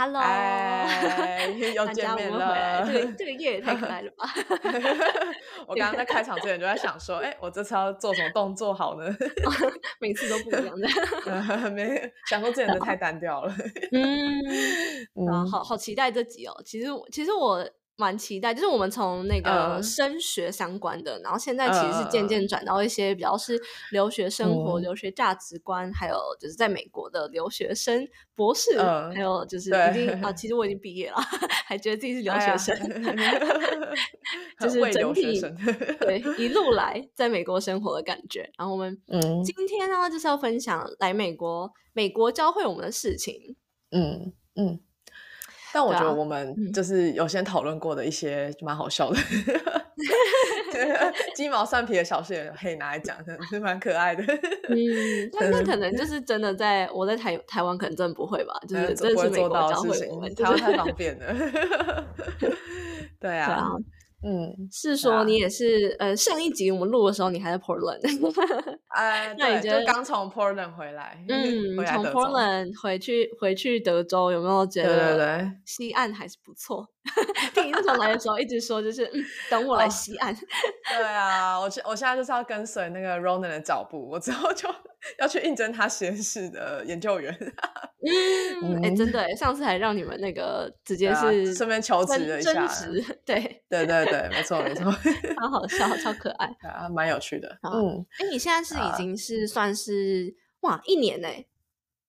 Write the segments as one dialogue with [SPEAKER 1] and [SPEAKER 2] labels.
[SPEAKER 1] Hello，
[SPEAKER 2] 又 见面了。
[SPEAKER 1] 这个这个月也太可爱了吧！
[SPEAKER 2] 我刚刚在开场之前就在想说，哎，我这次要做什么动作好呢？
[SPEAKER 1] 每次都不一样的。
[SPEAKER 2] 没想说之前的太单调了。
[SPEAKER 1] 嗯，好好期待这集哦。其实，其实我。蛮期待，就是我们从那个升学相关的，然后现在其实是渐渐转到一些比较是留学生活、留学价值观，还有就是在美国的留学生、博士，还有就是已经啊，其实我已经毕业了，还觉得自己是留学生，就是整体对一路来在美国生活的感觉。然后我们今天呢就是要分享来美国，美国教会我们的事情。嗯嗯。
[SPEAKER 2] 但我觉得我们就是有先讨论过的一些蛮好笑的，鸡毛蒜皮的小事也可以拿来讲，真是蛮可爱的。
[SPEAKER 1] 嗯，但那可能就是真的，在我在台台湾可能真的不会吧，就是真的是美国教会我们，
[SPEAKER 2] 台湾太方便了。对 啊。
[SPEAKER 1] 嗯，是说你也是，呃，上一集我们录的时候，你还在 Portland，
[SPEAKER 2] 哎，那你觉得刚从 Portland 回来，
[SPEAKER 1] 嗯，从 Portland 回去回去德州，有没有觉得西岸还是不错？听你那时候来的时候，一直说就是，等我来西岸。
[SPEAKER 2] 对啊，我我现在就是要跟随那个 Ronan 的脚步，我之后就要去应征他实验室的研究员。
[SPEAKER 1] 嗯，哎，真的，上次还让你们那个直接是
[SPEAKER 2] 顺便求职了一下，
[SPEAKER 1] 对，
[SPEAKER 2] 对对对，没错没错，
[SPEAKER 1] 超好笑，超可爱，
[SPEAKER 2] 啊，蛮有趣的。
[SPEAKER 1] 嗯，哎，你现在是已经是算是哇一年呢，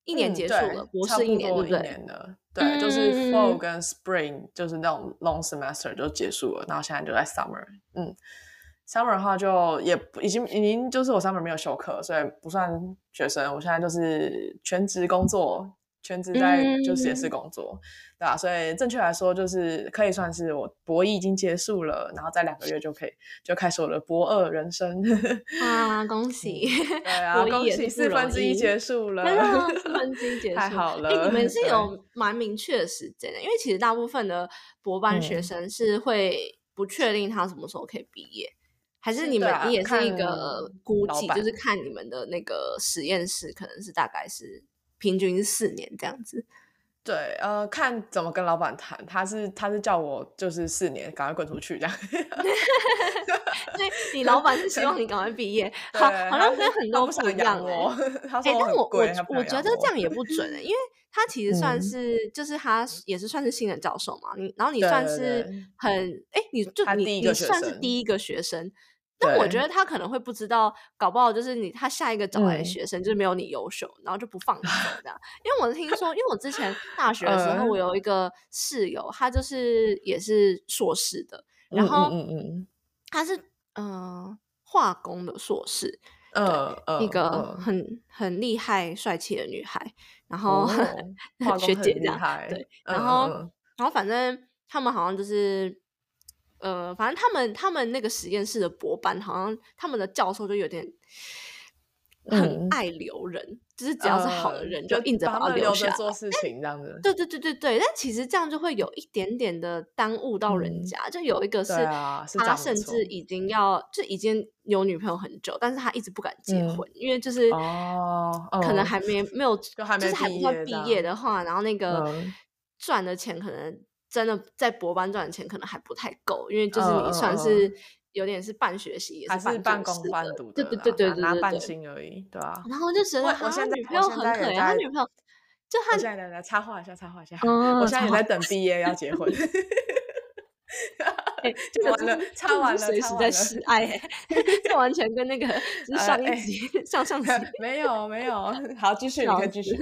[SPEAKER 1] 一年结束了，博士一年对不对？
[SPEAKER 2] 对，就是 fall 跟 spring，就是那种 long semester 就结束了，然后现在就在 summer。嗯，summer 的话就也已经已经就是我 summer 没有休课，所以不算学生。我现在就是全职工作。全职在就是也是工作，对吧？所以正确来说，就是可以算是我博一已经结束了，然后在两个月就可以就开始我的博二人生。
[SPEAKER 1] 啊，恭喜！
[SPEAKER 2] 对啊，恭喜四分之一结束了，
[SPEAKER 1] 四分之一 结束
[SPEAKER 2] 太好了。
[SPEAKER 1] 你们是有蛮明确的时间的，因为其实大部分的博班学生是会不确定他什么时候可以毕业，还是你们你也是一个估计，就是看你们的那个实验室可能是大概是。平均四年这样子，
[SPEAKER 2] 对，呃，看怎么跟老板谈，他是他是叫我就是四年，赶快滚出去这样。
[SPEAKER 1] 所以 你老板是希望你赶快毕业，好，好像跟很多不一样
[SPEAKER 2] 哦。
[SPEAKER 1] 哎，但我我我觉得这样也不准 因为他其实算是就是他也是算是新人教授嘛，你然后你算是很哎，你就你你算是第一个学生。但我觉得他可能会不知道，搞不好就是你他下一个找来的学生就是没有你优秀，然后就不放你走这样。因为我听说，因为我之前大学的时候，我有一个室友，他就是也是硕士的，然后嗯。嗯他是嗯化工的硕士，呃一个很很厉害帅气的女孩，然后 学姐这样对，然后然后反正他们好像就是。呃，反正他们他们那个实验室的博班，好像他们的教授就有点很爱留人，就是只要是好的人就硬着把他
[SPEAKER 2] 留
[SPEAKER 1] 下
[SPEAKER 2] 做事情这样子。
[SPEAKER 1] 对对对对对，但其实这样就会有一点点的耽误到人家。就有一个是他甚至已经要就已经有女朋友很久，但是他一直不敢结婚，因为就是哦，可能还没没有就还没毕业的话，然后那个赚的钱可能。真的在博班赚的钱可能还不太够，因为就是你算是有点是半学习，也
[SPEAKER 2] 是
[SPEAKER 1] 半
[SPEAKER 2] 工半读的，
[SPEAKER 1] 对对对对对，
[SPEAKER 2] 拿半薪而已，对啊。
[SPEAKER 1] 然后就觉得我现在女朋友很可怜，他女朋友就他
[SPEAKER 2] 现在来插话一下，插话一下，我现在也在等毕业要结婚 就完了，插完了，
[SPEAKER 1] 随时在示爱，这完全跟那个上一集上上集
[SPEAKER 2] 没有没有，好继续，你可以继续。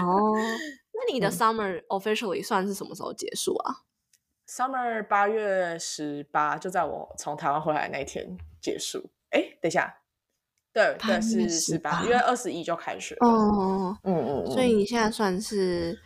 [SPEAKER 1] 哦。那你的 summer officially 算是什么时候结束啊
[SPEAKER 2] ？summer 八月十八，就在我从台湾回来那天结束。哎，等一下，对对是十八，因为二十一就开学了。哦，
[SPEAKER 1] 嗯嗯，所以你现在算是。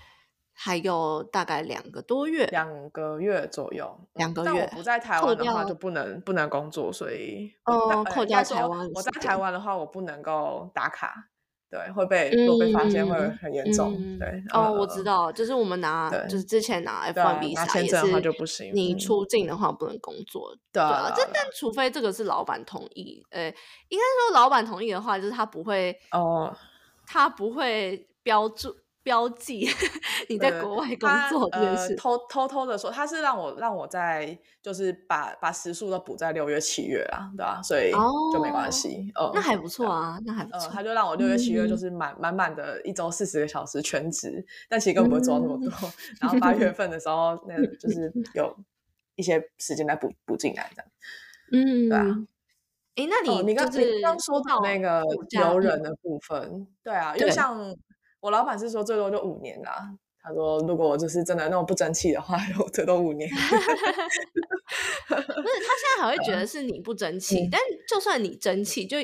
[SPEAKER 1] 还有大概两个多月，
[SPEAKER 2] 两个月左右，
[SPEAKER 1] 两个月。
[SPEAKER 2] 我不在台湾的话就不能不能工作，所以
[SPEAKER 1] 哦，扣掉台湾。
[SPEAKER 2] 我在台湾的话，我不能够打卡，对，会被如果被发现会很严重。对，
[SPEAKER 1] 哦，我知道，就是我们拿，就是之前拿 F1 比赛
[SPEAKER 2] 也是，
[SPEAKER 1] 你出境的话不能工作。对啊，这但除非这个是老板同意，呃，应该说老板同意的话，就是他不会哦，他不会标注。标记 你在国外工作这件事，
[SPEAKER 2] 偷偷偷的说，他是让我让我在就是把把时数都补在六月七月啊，对吧？所以就没关系，哦，
[SPEAKER 1] 那还不错啊，那还不错。
[SPEAKER 2] 他就让我六月七月就是满满满的一周四十个小时全职，但其实根本不会做那么多。然后八月份的时候，那就是 有一些时间来补补进来这样。嗯，对啊。
[SPEAKER 1] 哎，那你
[SPEAKER 2] 你
[SPEAKER 1] 刚你
[SPEAKER 2] 刚说到那个游人的部分，对啊，因为像。我老板是说最多就五年啦。他说如果我就是真的那么不争气的话，最多五年。
[SPEAKER 1] 不是，他现在还会觉得是你不争气，但就算你争气，就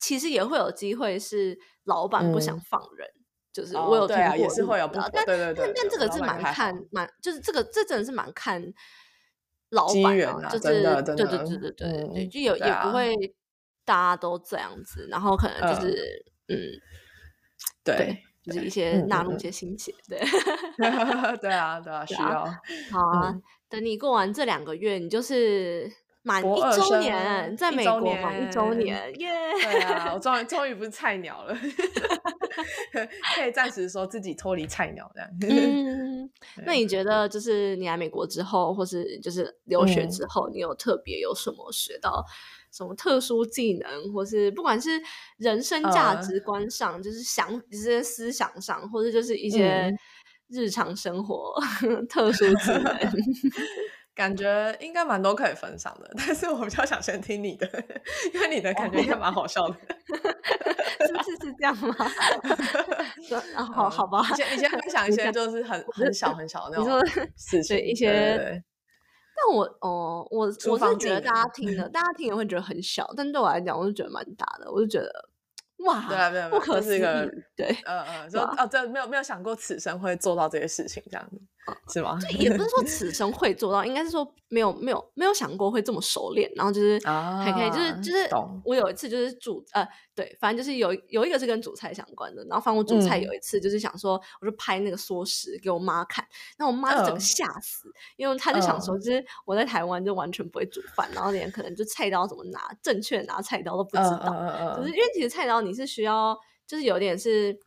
[SPEAKER 1] 其实也会有机会是老板不想放人。就是我有听过，
[SPEAKER 2] 也是会有，但
[SPEAKER 1] 对
[SPEAKER 2] 对对，
[SPEAKER 1] 但这个是蛮看蛮，就是这个这真的是蛮看老板啊，就是对对对对对对对，就有也不会大家都这样子，然后可能就是嗯，
[SPEAKER 2] 对。
[SPEAKER 1] 就是一些纳入一些心血，对，
[SPEAKER 2] 对啊，对啊，需要。
[SPEAKER 1] 好啊，等你过完这两个月，你就是满一周年，在美国满一周年，耶！
[SPEAKER 2] 对啊，我 终于终于不是菜鸟了，可以暂时说自己脱离菜鸟这样。
[SPEAKER 1] 嗯，那你觉得就是你来美国之后，或是就是留学之后，你有特别有什么学到？什么特殊技能，或是不管是人生价值观上，就是想一些思想上，或者就是一些日常生活 特殊技能，
[SPEAKER 2] 感觉应该蛮多可以分享的。但是我比较想先听你的，因为你的感觉应该蛮好笑的，
[SPEAKER 1] 是不是是这样吗？好好吧，
[SPEAKER 2] 你先你先分享一些，就是很很小很小的那种事情，
[SPEAKER 1] 一些。但我哦，我我是觉得大家听的，大家听也会觉得很小，但对我来讲，我就觉得蛮大的。我就觉得，哇，
[SPEAKER 2] 对啊，没有，
[SPEAKER 1] 不可
[SPEAKER 2] 思议，
[SPEAKER 1] 对，
[SPEAKER 2] 嗯嗯，说哦，这没有没有想过此生会做到这些事情，这样子。是吗？
[SPEAKER 1] 也不是说此生会做到，应该是说没有没有没有想过会这么熟练，然后就是还可以，就是就是我有一次就是煮呃对，反正就是有有一个是跟煮菜相关的，然后反正我煮菜有一次就是想说，我就拍那个缩食给我妈看，那我妈就整个吓死，因为她就想说，就是我在台湾就完全不会煮饭，然后连可能就菜刀怎么拿正确拿菜刀都不知道，就是因为其实菜刀你是需要就是有点是。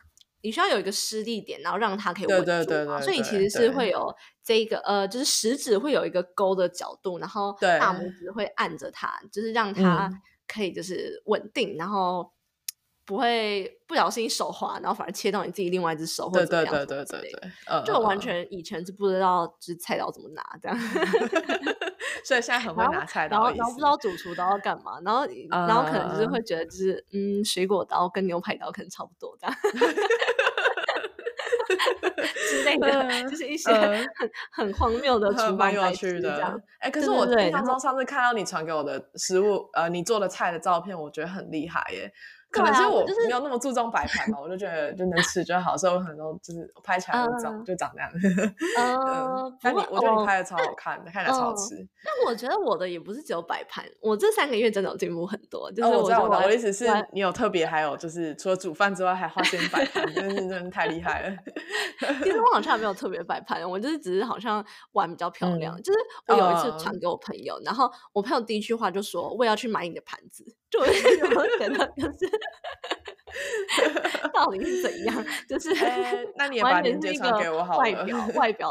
[SPEAKER 1] 你需要有一个施力点，然后让它可以稳住嘛，所以你其实是会。有这个呃，就是食指会有一个勾的角度，然后大拇指会按着它，就是让它可以就是稳定，然后不会不小心手滑，然后反而切到你自己另外一只手或者怎么样。对对对对对，就完全以前是不知道就是菜刀怎么拿这样，
[SPEAKER 2] 所以现在很会拿菜刀，
[SPEAKER 1] 然后然后不知道主厨刀要干嘛，然后然后可能就是会觉得就是嗯，水果刀跟牛排刀可能差不多这样。之类的，就是一些很很荒谬的厨房
[SPEAKER 2] 有趣的。哎，可是我印象中上次看到你传给我的食物，呃，你做的菜的照片，我觉得很厉害耶。可能是我没有那么注重摆盘嘛，我就觉得就能吃就好，所以我很多就是拍起来就长就长那样。嗯，但你我觉得你拍的超好看，看起来超好吃。
[SPEAKER 1] 但我觉得我的也不是只有摆盘，我这三个月真的有进步很多。就是
[SPEAKER 2] 我
[SPEAKER 1] 知道，
[SPEAKER 2] 我的意思是你有特别，还有就是除了煮饭之外，还花时间摆盘，真是真的太厉害了。
[SPEAKER 1] 其实我好像没有特别摆盘，我就是只是好像碗比较漂亮。就是我有一次传给我朋友，然后我朋友第一句话就说：“我也要去买你的盘子。”就我觉得就是。到底是怎样？就是
[SPEAKER 2] 那你也把链接传给我好
[SPEAKER 1] 了。外表外表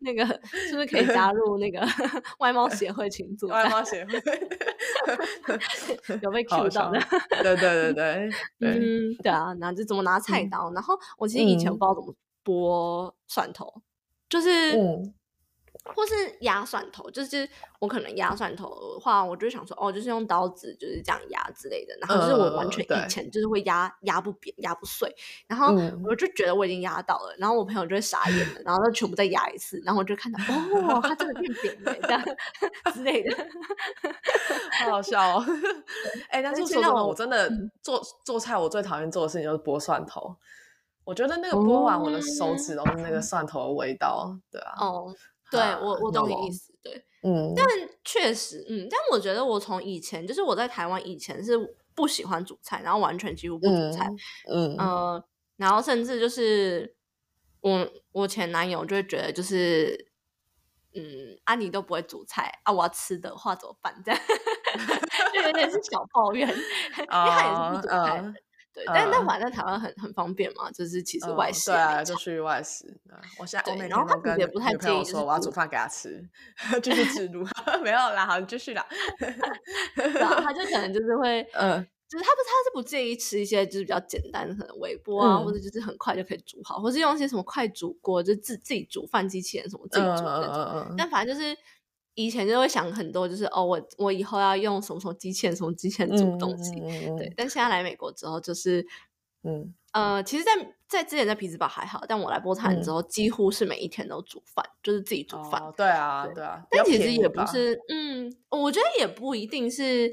[SPEAKER 1] 那个是不是可以加入那个 外貌协会群组？
[SPEAKER 2] 外貌协会
[SPEAKER 1] 有被 Q 到的？
[SPEAKER 2] 对对对对，
[SPEAKER 1] 嗯，对啊，那就怎么拿菜刀？然后我其实以前不知道怎么剥蒜头，就是或是压蒜头，就是我可能压蒜头的话，我就想说，哦，就是用刀子就是这样压之类的。然后就是我完全以前就是会压压不扁、压不碎，然后我就觉得我已经压到了，然后我朋友就会傻眼了，然后他全部再压一次，然后我就看到，哦，它真的变扁了，这样之类的，
[SPEAKER 2] 好好笑哦。哎，但是说真的，我真的做做菜，我最讨厌做的事情就是剥蒜头。我觉得那个剥完，我的手指都是那个蒜头的味道，对啊。
[SPEAKER 1] 哦。对我，我懂你意思，对，嗯，但确实，嗯，但我觉得我从以前，就是我在台湾以前是不喜欢煮菜，然后完全几乎不煮菜，嗯，呃，然后甚至就是我我前男友就会觉得就是，嗯，啊，你都不会煮菜啊，我要吃的话怎么办？这样 就有点是小抱怨，因为他也是不煮菜。但但反正台湾很很方便嘛，就是其实外食
[SPEAKER 2] 对啊，就去外食。我现在我每天都跟女朋友说我要煮饭给他吃，继续制度没有啦，好继续啦。
[SPEAKER 1] 然后他就可能就是会，嗯，就是他不他是不介意吃一些就是比较简单的，可能微波啊，或者就是很快就可以煮好，或是用一些什么快煮锅，就自自己煮饭机器人什么自己煮那种。但反正就是。以前就会想很多，就是哦，我我以后要用什么什么机器人，什么机器人煮东西，对。但现在来美国之后，就是，嗯呃，其实，在在之前在匹兹堡还好，但我来波特兰之后，几乎是每一天都煮饭，就是自己煮饭。
[SPEAKER 2] 对啊，对啊。
[SPEAKER 1] 但其实也不是，嗯，我觉得也不一定是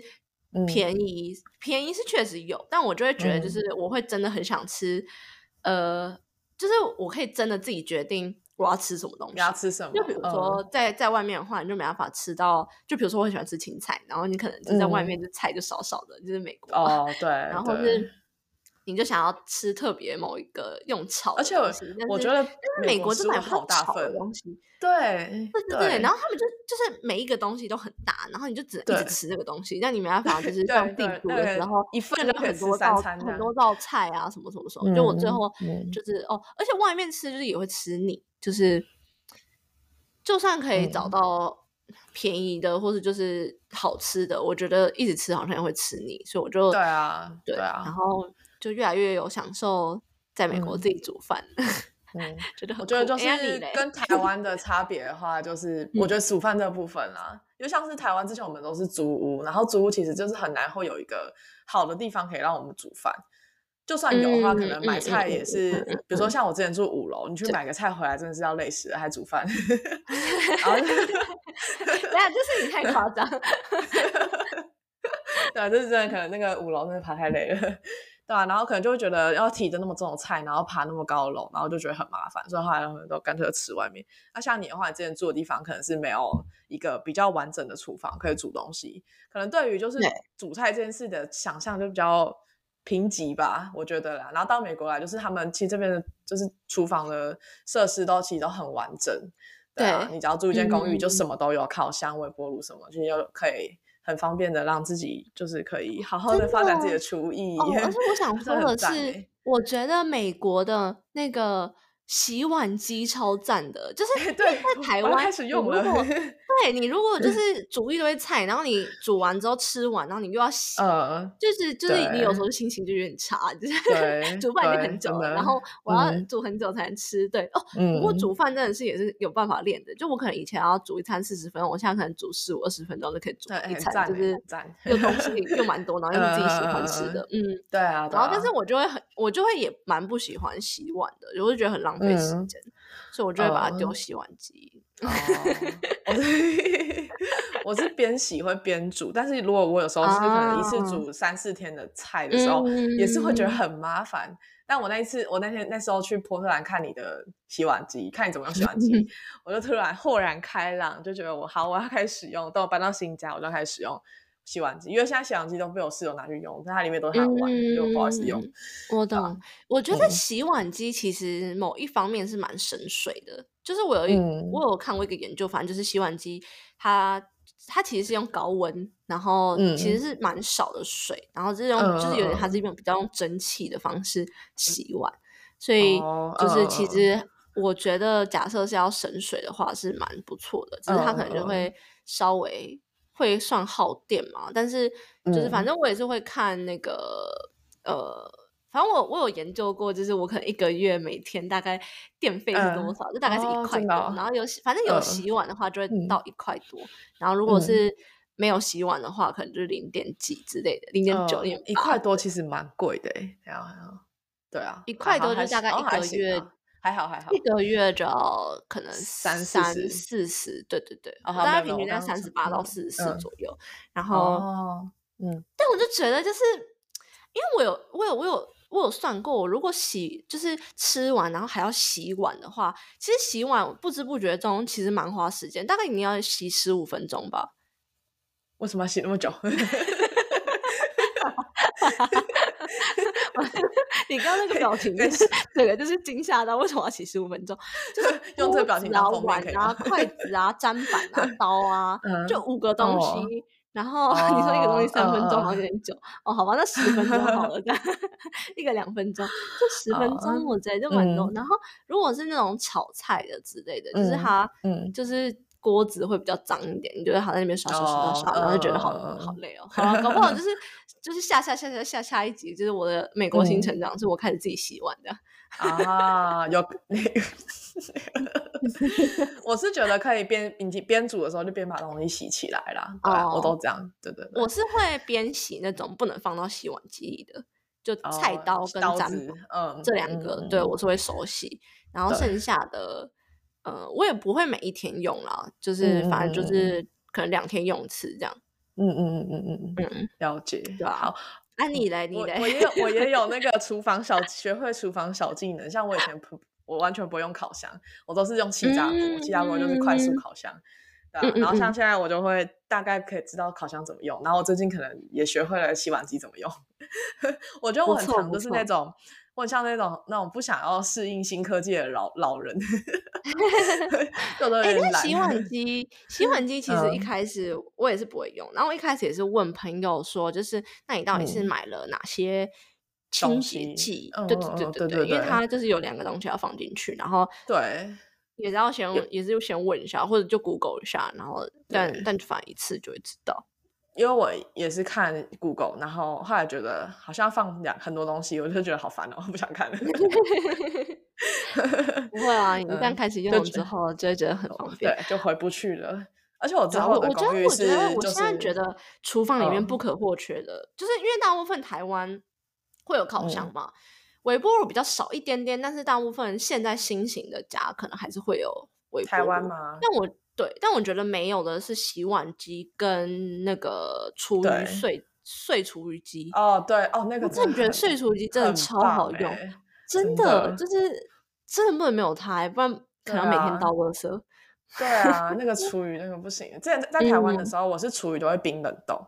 [SPEAKER 1] 便宜，便宜是确实有，但我就会觉得，就是我会真的很想吃，呃，就是我可以真的自己决定。我要吃什么东西？
[SPEAKER 2] 你要吃什么？
[SPEAKER 1] 就比如说，在在外面的话，你就没办法吃到。就比如说，我很喜欢吃青菜，然后你可能就在外面，就菜就少少的，就是美国
[SPEAKER 2] 哦，对。
[SPEAKER 1] 然后是，你就想要吃特别某一个用炒，
[SPEAKER 2] 而且我觉得
[SPEAKER 1] 美国
[SPEAKER 2] 真
[SPEAKER 1] 的
[SPEAKER 2] 好大份
[SPEAKER 1] 的东西。
[SPEAKER 2] 对
[SPEAKER 1] 对对对，然后他们就就是每一个东西都很大，然后你就只能一直吃这个东西，那你没办法就是像病毒的时候
[SPEAKER 2] 一份就
[SPEAKER 1] 很多道很多道菜啊什么什么什么。就我最后就是哦，而且外面吃就是也会吃腻，就是。就算可以找到便宜的，或者就是好吃的，我觉得一直吃好像也会吃腻，所以我就
[SPEAKER 2] 对啊，对啊，
[SPEAKER 1] 然后就越来越有享受在美国自己煮饭。
[SPEAKER 2] 嗯，
[SPEAKER 1] 觉得
[SPEAKER 2] 我觉得就是跟台湾的差别的话，就是我觉得煮饭这部分啦，因为像是台湾之前我们都是租屋，然后租屋其实就是很难会有一个好的地方可以让我们煮饭。就算有的话，可能买菜也是，比如说像我之前住五楼，你去买个菜回来，真的是要累死了，还煮饭。然后，
[SPEAKER 1] 对啊，就是你太夸张。
[SPEAKER 2] 对啊，就是真的，可能那个五楼真的爬太累了，对啊，然后可能就会觉得要提着那么重的菜，然后爬那么高的楼，然后就觉得很麻烦，所以后来他们都干脆吃外面。那像你的话，你之前住的地方可能是没有一个比较完整的厨房可以煮东西，可能对于就是煮菜这件事的想象就比较。贫瘠吧，我觉得啦。然后到美国来，就是他们其实这边的，就是厨房的设施都其实都很完整。对啊，你只要住一间公寓，就什么都有，烤箱、微波炉什么，就又可以很方便的让自己就是可以好好的发展自己的厨艺。
[SPEAKER 1] 而且我 想说的是，我觉得美国的那个。洗碗机超赞的，就是 在台湾
[SPEAKER 2] 开始用了。
[SPEAKER 1] 对你如果就是煮一堆菜，然后你煮完之后吃完，然后你又要洗，就是就是你有时候心情就有点差，就是 煮饭已经很久了，然后我要煮很久才能吃。对哦，不过煮饭真的是也是有办法练的。就我可能以前要煮一餐四十分钟，我现在可能煮十五二十分钟就可以煮一餐，就是又东西又蛮多，然后又是自己喜欢吃的。嗯，
[SPEAKER 2] 对啊。
[SPEAKER 1] 然后但是我就会很，我就会也蛮不喜欢洗碗的，我就觉得很浪费时间，所以我就会把它丢洗碗机。
[SPEAKER 2] 哦，我是我是边洗会边煮，但是如果我有时候是可能一次煮三四天的菜的时候，也是会觉得很麻烦。但我那一次，我那天那时候去波特兰看你的洗碗机，看你怎么用洗碗机，我就突然豁然开朗，就觉得我好，我要开始使用。等我搬到新家，我就开始使用。洗碗机，因为现在洗碗机都被我室友拿去用，在它里面都是他的碗，就不好意思用。
[SPEAKER 1] 我懂，我觉得洗碗机其实某一方面是蛮省水的。就是我有一我有看过一个研究，反正就是洗碗机，它它其实是用高温，然后其实是蛮少的水，然后这种就是有点它是用比较用蒸汽的方式洗碗，所以就是其实我觉得假设是要省水的话是蛮不错的，只是它可能就会稍微。会算耗电嘛？但是就是反正我也是会看那个呃，反正我我有研究过，就是我可能一个月每天大概电费是多少，就大概是一块多。然后有反正有洗碗的话就会到一块多，然后如果是没有洗碗的话，可能就是零点几之类的，零点九、
[SPEAKER 2] 一块多其实蛮贵的哎，这样对啊，
[SPEAKER 1] 一块多就大概一个月。
[SPEAKER 2] 还好还好，
[SPEAKER 1] 一个月就要可能
[SPEAKER 2] 三
[SPEAKER 1] 三四十，对对对，大概平均在三十八到四十四左右。然后，嗯，但我就觉得，就是因为我有我有我有我有算过，我如果洗就是吃完然后还要洗碗的话，其实洗碗不知不觉中其实蛮花时间，大概你要洗十五分钟吧。
[SPEAKER 2] 为什么要洗那么久？
[SPEAKER 1] 你刚刚那个表情是，这个就是惊吓到。为什么要洗十五分钟？就是
[SPEAKER 2] 用这个表情
[SPEAKER 1] 然后碗啊、筷子啊、砧板啊、刀啊，就五个东西。然后你说一个东西三分钟，好像有点久。哦，好吧，那十分钟好了，一个两分钟，就十分钟，我觉得就蛮多。然后如果是那种炒菜的之类的，就是它，嗯，就是。锅子会比较脏一点，你觉得好在那边刷刷刷刷，然后就觉得好好累哦。好，搞不好就是 就是下下下下下下一集，就是我的美国新成长，是我开始自己洗碗的
[SPEAKER 2] 啊。有，我是觉得可以边你边煮的时候就边把东西洗起来啦。哦，我都这样，对对。
[SPEAKER 1] 我是会边洗那种不能放到洗碗机里的，就菜刀跟砧板，嗯，这两个，对我是会手洗，然后剩下的。呃，我也不会每一天用啦，就是反正就是可能两天用一次这样。
[SPEAKER 2] 嗯嗯嗯嗯嗯嗯，了解。
[SPEAKER 1] 对啊，好，那你来，你来，
[SPEAKER 2] 我也有，我也有那个 厨房小学会厨房小技能，像我以前不，我完全不用烤箱，我都是用气炸锅，气炸锅就是快速烤箱。对啊，然后像现在我就会大概可以知道烤箱怎么用，然后我最近可能也学会了洗碗机怎么用。我觉得我很常就是那种。或像那种那种不想要适应新科技的老老人，哎，
[SPEAKER 1] 那洗碗机，洗碗机其实一开始我也是不会用，然后我一开始也是问朋友说，就是那你到底是买了哪些清洁剂？对对对对对，因为它就是有两个东西要放进去，然后
[SPEAKER 2] 对，
[SPEAKER 1] 也是要先也是先问一下，或者就 Google 一下，然后但但反一次就会知道。
[SPEAKER 2] 因为我也是看 Google，然后后来觉得好像放两很多东西，我就觉得好烦哦，不想看了。
[SPEAKER 1] 不会啊，你一旦开始用之后，就会觉得很方便，
[SPEAKER 2] 对，就回不去了。而且我之后
[SPEAKER 1] 我觉得，我觉得我
[SPEAKER 2] 现
[SPEAKER 1] 在觉得厨房里面不可或缺的，就是因为大部分台湾会有烤箱嘛，微波炉比较少一点点，但是大部分现在新型的家可能还是会有微波。
[SPEAKER 2] 台湾吗？
[SPEAKER 1] 但我。对，但我觉得没有的是洗碗机跟那个厨余碎碎厨余机。
[SPEAKER 2] 哦，对，哦，那个
[SPEAKER 1] 真的觉得碎厨余机真的超好用，真的就是真的不能没有它，不然可能每天倒垃圾。
[SPEAKER 2] 对啊，那个 厨余那个不行。之前在台湾的时候，我是厨余都会冰冷冻。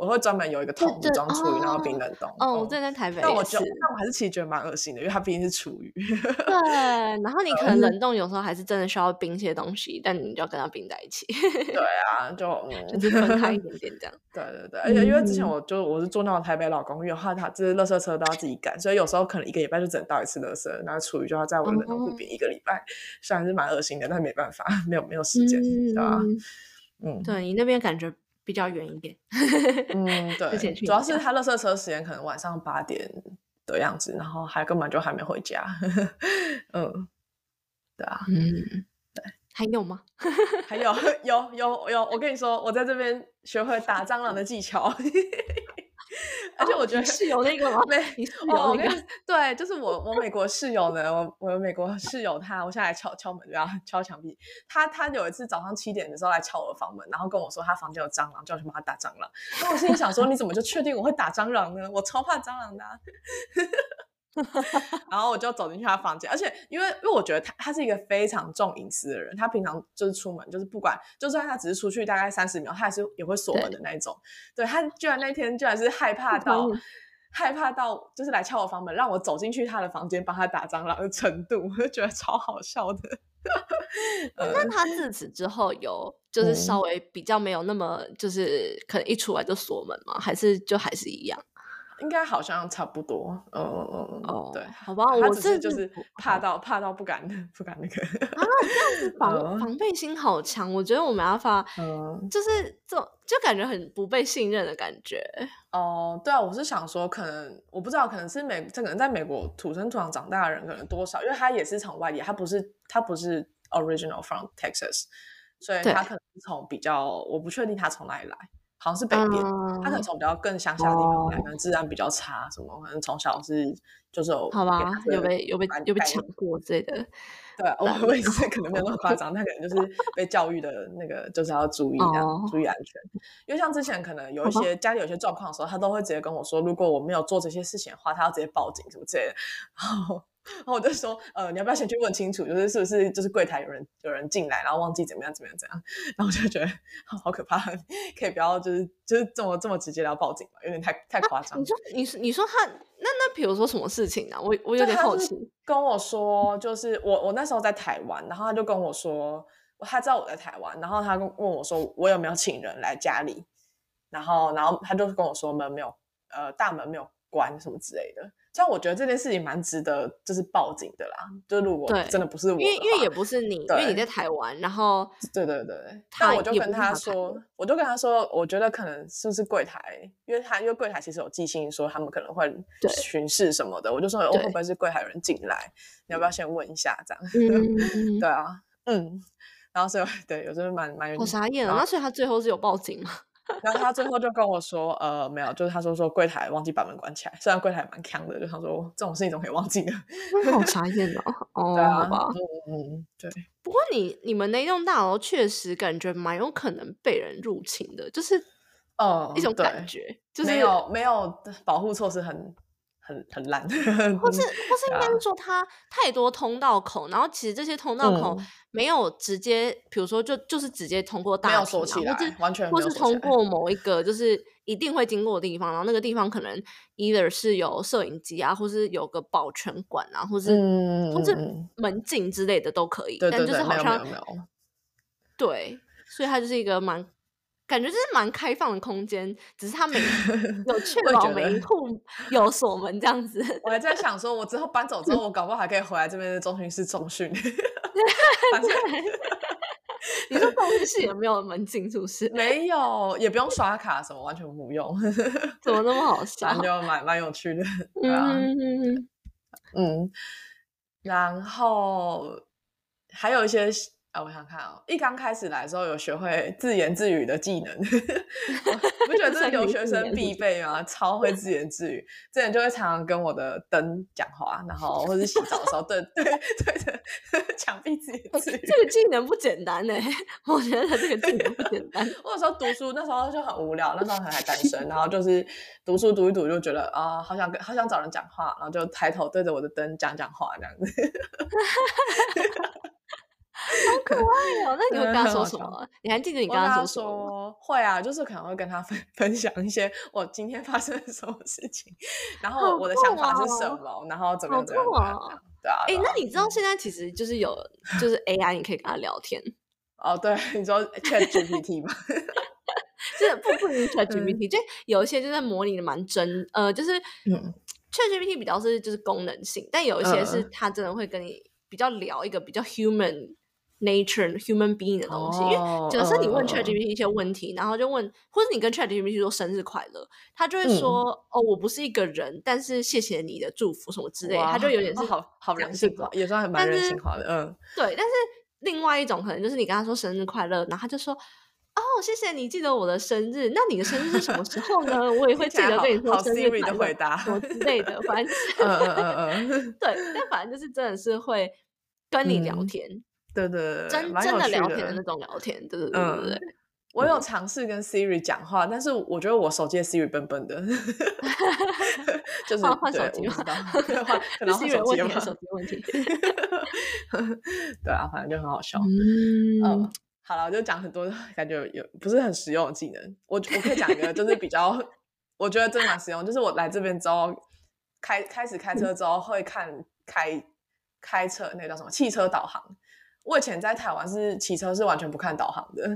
[SPEAKER 2] 我会专门有一个桶子装厨余，然后冰冷冻。
[SPEAKER 1] 哦，我在台北，
[SPEAKER 2] 但我就但我还是其实觉得蛮恶心的，因为它毕竟是厨余。
[SPEAKER 1] 对，然后你可能冷冻有时候还是真的需要冰一些东西，但你就要跟它冰在一起。
[SPEAKER 2] 对 啊，就
[SPEAKER 1] 就是分开一 点点这样。
[SPEAKER 2] 对对对，而且因为之前我就我是住那种台北老公寓，话它就是垃圾车都要自己赶，所以有时候可能一个礼拜就只能倒一次垃圾，然后厨余就要在我的冷冻库冰一个礼拜，虽然是蛮恶心的，但没办法，没有没有时间，对吧？
[SPEAKER 1] 嗯，对你那边感觉。比较远一点，
[SPEAKER 2] 嗯，对，主要是他乐色车时间可能晚上八点的样子，然后还根本就还没回家，嗯，对啊，
[SPEAKER 1] 嗯，对，还有吗？
[SPEAKER 2] 还有，有，有，有，我跟你说，我在这边学会打蟑螂的技巧。而且我觉得
[SPEAKER 1] 室友那个吗？
[SPEAKER 2] 没，
[SPEAKER 1] 哦，
[SPEAKER 2] 对，就是我我美国室友呢，我我美国室友他，我现在来敲敲门，然后 敲墙壁。他他有一次早上七点的时候来敲我的房门，然后跟我说他房间有蟑螂，叫我去帮他打蟑螂。那我心里想说，你怎么就确定我会打蟑螂呢？我超怕蟑螂的。然后我就走进去他房间，而且因为因为我觉得他他是一个非常重隐私的人，他平常就是出门就是不管，就算他只是出去大概三十秒，他还是也会锁门的那一种。对他居然那天居然是害怕到 害怕到就是来敲我房门，让我走进去他的房间帮他打蟑螂的程度，我就觉得超好笑的。
[SPEAKER 1] 那他自此之后有 就是稍微比较没有那么就是可能一出来就锁门吗？还是就还是一样？
[SPEAKER 2] 应该好像差不多，嗯嗯嗯哦，对，
[SPEAKER 1] 好吧，我
[SPEAKER 2] 只是就是怕到怕到不敢不敢那个
[SPEAKER 1] 啊，这样子防防备心好强，我觉得我们要发，嗯，就是这种就感觉很不被信任的感觉。
[SPEAKER 2] 哦，对啊，我是想说，可能我不知道，可能是美，这可能在美国土生土长长大的人，可能多少，因为他也是从外地，他不是他不是 original from Texas，所以他可能是从比较，我不确定他从哪里来。好像是北边，他可能从比较更乡下的地方来，可能治安比较差，什么可能从小是就是有
[SPEAKER 1] 好吧，有被有被有被抢过之类的。
[SPEAKER 2] 对，我我也是可能没有那么夸张，他可能就是被教育的那个就是要注意的，注意安全。因为像之前可能有一些家里有些状况的时候，他都会直接跟我说，如果我没有做这些事情的话，他要直接报警什么之类的。然后。然后我就说，呃，你要不要先去问清楚，就是是不是就是柜台有人有人进来，然后忘记怎么样怎么样怎样？然后我就觉得好可怕，可以不要就是就是这么这么直接要报警嘛，有点太太夸张。
[SPEAKER 1] 你说你说你说他那那比如说什么事情呢？我我有点好奇。
[SPEAKER 2] 跟我说，就是我我那时候在台湾，然后他就跟我说，他知道我在台湾，然后他问我说，我有没有请人来家里？然后然后他就跟我说门没有，呃，大门没有关什么之类的。像我觉得这件事情蛮值得，就是报警的啦。就如果真的不是我，
[SPEAKER 1] 因为因为也不是你，因为你在台湾，然后
[SPEAKER 2] 对对对，但我就跟他说，我就跟他说，我觉得可能是不是柜台，因为他因为柜台其实有寄信说他们可能会巡视什么的，我就说会不会是柜台有人进来，你要不要先问一下这样？对啊，嗯，然后所以对，有时候蛮蛮有
[SPEAKER 1] 好傻眼啊。那所以他最后是有报警吗？
[SPEAKER 2] 然后他最后就跟我说，呃，没有，就是他说说柜台忘记把门关起来。虽然柜台蛮强的，就他说这种事情总可以忘记的。
[SPEAKER 1] 好傻眼哦！哦，好吧，
[SPEAKER 2] 嗯嗯，对。
[SPEAKER 1] 不过你你们那栋大楼确实感觉蛮有可能被人入侵的，就是
[SPEAKER 2] 呃
[SPEAKER 1] 一种感觉，就是
[SPEAKER 2] 没有没有保护措施很。很很烂，
[SPEAKER 1] 或是或是应该是说它太多通道口，然后其实这些通道口没有直接，比如说就就是直接通过大厅，
[SPEAKER 2] 或
[SPEAKER 1] 是
[SPEAKER 2] 完全
[SPEAKER 1] 或是通过某一个就是一定会经过的地方，然后那个地方可能 either 是有摄影机啊，或是有个保全馆啊，或是或是门禁之类的都可以，但就是好像对，所以它就是一个蛮。感觉就是蛮开放的空间，只是他每 有确保每一户有锁门这样子。
[SPEAKER 2] 我还在想说，我之后搬走之后，我搞不好还可以回来这边的中训室中训。
[SPEAKER 1] 你说中训室有没有门禁？是不是？
[SPEAKER 2] 没有，也不用刷卡，什么完全不用。
[SPEAKER 1] 怎么那么好笑？
[SPEAKER 2] 就蛮蛮有趣的。嗯嗯，然后还有一些。啊，我想看哦，一刚开始来的时候有学会自言自语的技能，不觉得这是 留学生必备吗？超会自言自语，之前就会常常跟我的灯讲话，然后或者洗澡的时候对对对着 墙壁自言自语。
[SPEAKER 1] 这个技能不简单呢，我觉得这个技能不简单。
[SPEAKER 2] 我有时候读书那时候就很无聊，那时候还还单身，然后就是读书读一读就觉得啊，好想跟好想找人讲话，然后就抬头对着我的灯讲讲话这样子。
[SPEAKER 1] 好可爱哦！那你会跟他说什么？你还记得你跟他说
[SPEAKER 2] 说会啊，就是可能会跟他分 分享一些我今天发生了什么事情，然后我的想法是什么，然后怎么怎么样。对啊，
[SPEAKER 1] 哎，那你知道现在其实就是有就是 AI，你可以跟他聊天。
[SPEAKER 2] 哦，对，你知道 ChatGPT 吗？
[SPEAKER 1] 这不不如 ChatGPT，就有一些就在模拟的蛮真，呃，就是 ChatGPT 比较是就是功能性，但有一些是他真的会跟你比较聊一个比较 human。Nature human being 的东西，因为假设你问 ChatGPT 一些问题，然后就问，或者你跟 ChatGPT 说生日快乐，他就会说哦，我不是一个人，但是谢谢你的祝福什么之类，他就有点是
[SPEAKER 2] 好好人性化，也算。蛮人性化的，嗯，
[SPEAKER 1] 对。但是另外一种可能就是你跟他说生日快乐，然后他就说哦，谢谢你记得我的生日，那你的生日是什么时候呢？我也会记得跟你说生日
[SPEAKER 2] 的回答
[SPEAKER 1] 什么之类的，反正嗯嗯嗯嗯，对，但反正就是真的是会跟你聊天。
[SPEAKER 2] 对对对，
[SPEAKER 1] 真真的聊天的那种聊天，对对对对对。
[SPEAKER 2] 我有尝试跟 Siri 讲话，但是我觉得我手机的 Siri 笨笨的，就是
[SPEAKER 1] 换手机
[SPEAKER 2] 知道，可能换手
[SPEAKER 1] 机问题，手机问题。
[SPEAKER 2] 对啊，反正就很好笑。嗯，好了，我就讲很多，感觉有不是很实用的技能。我我可以讲一个，就是比较，我觉得真蛮实用。就是我来这边之后，开开始开车之后会看开开车那个叫什么汽车导航。我以前在台湾是骑车是完全不看导航的，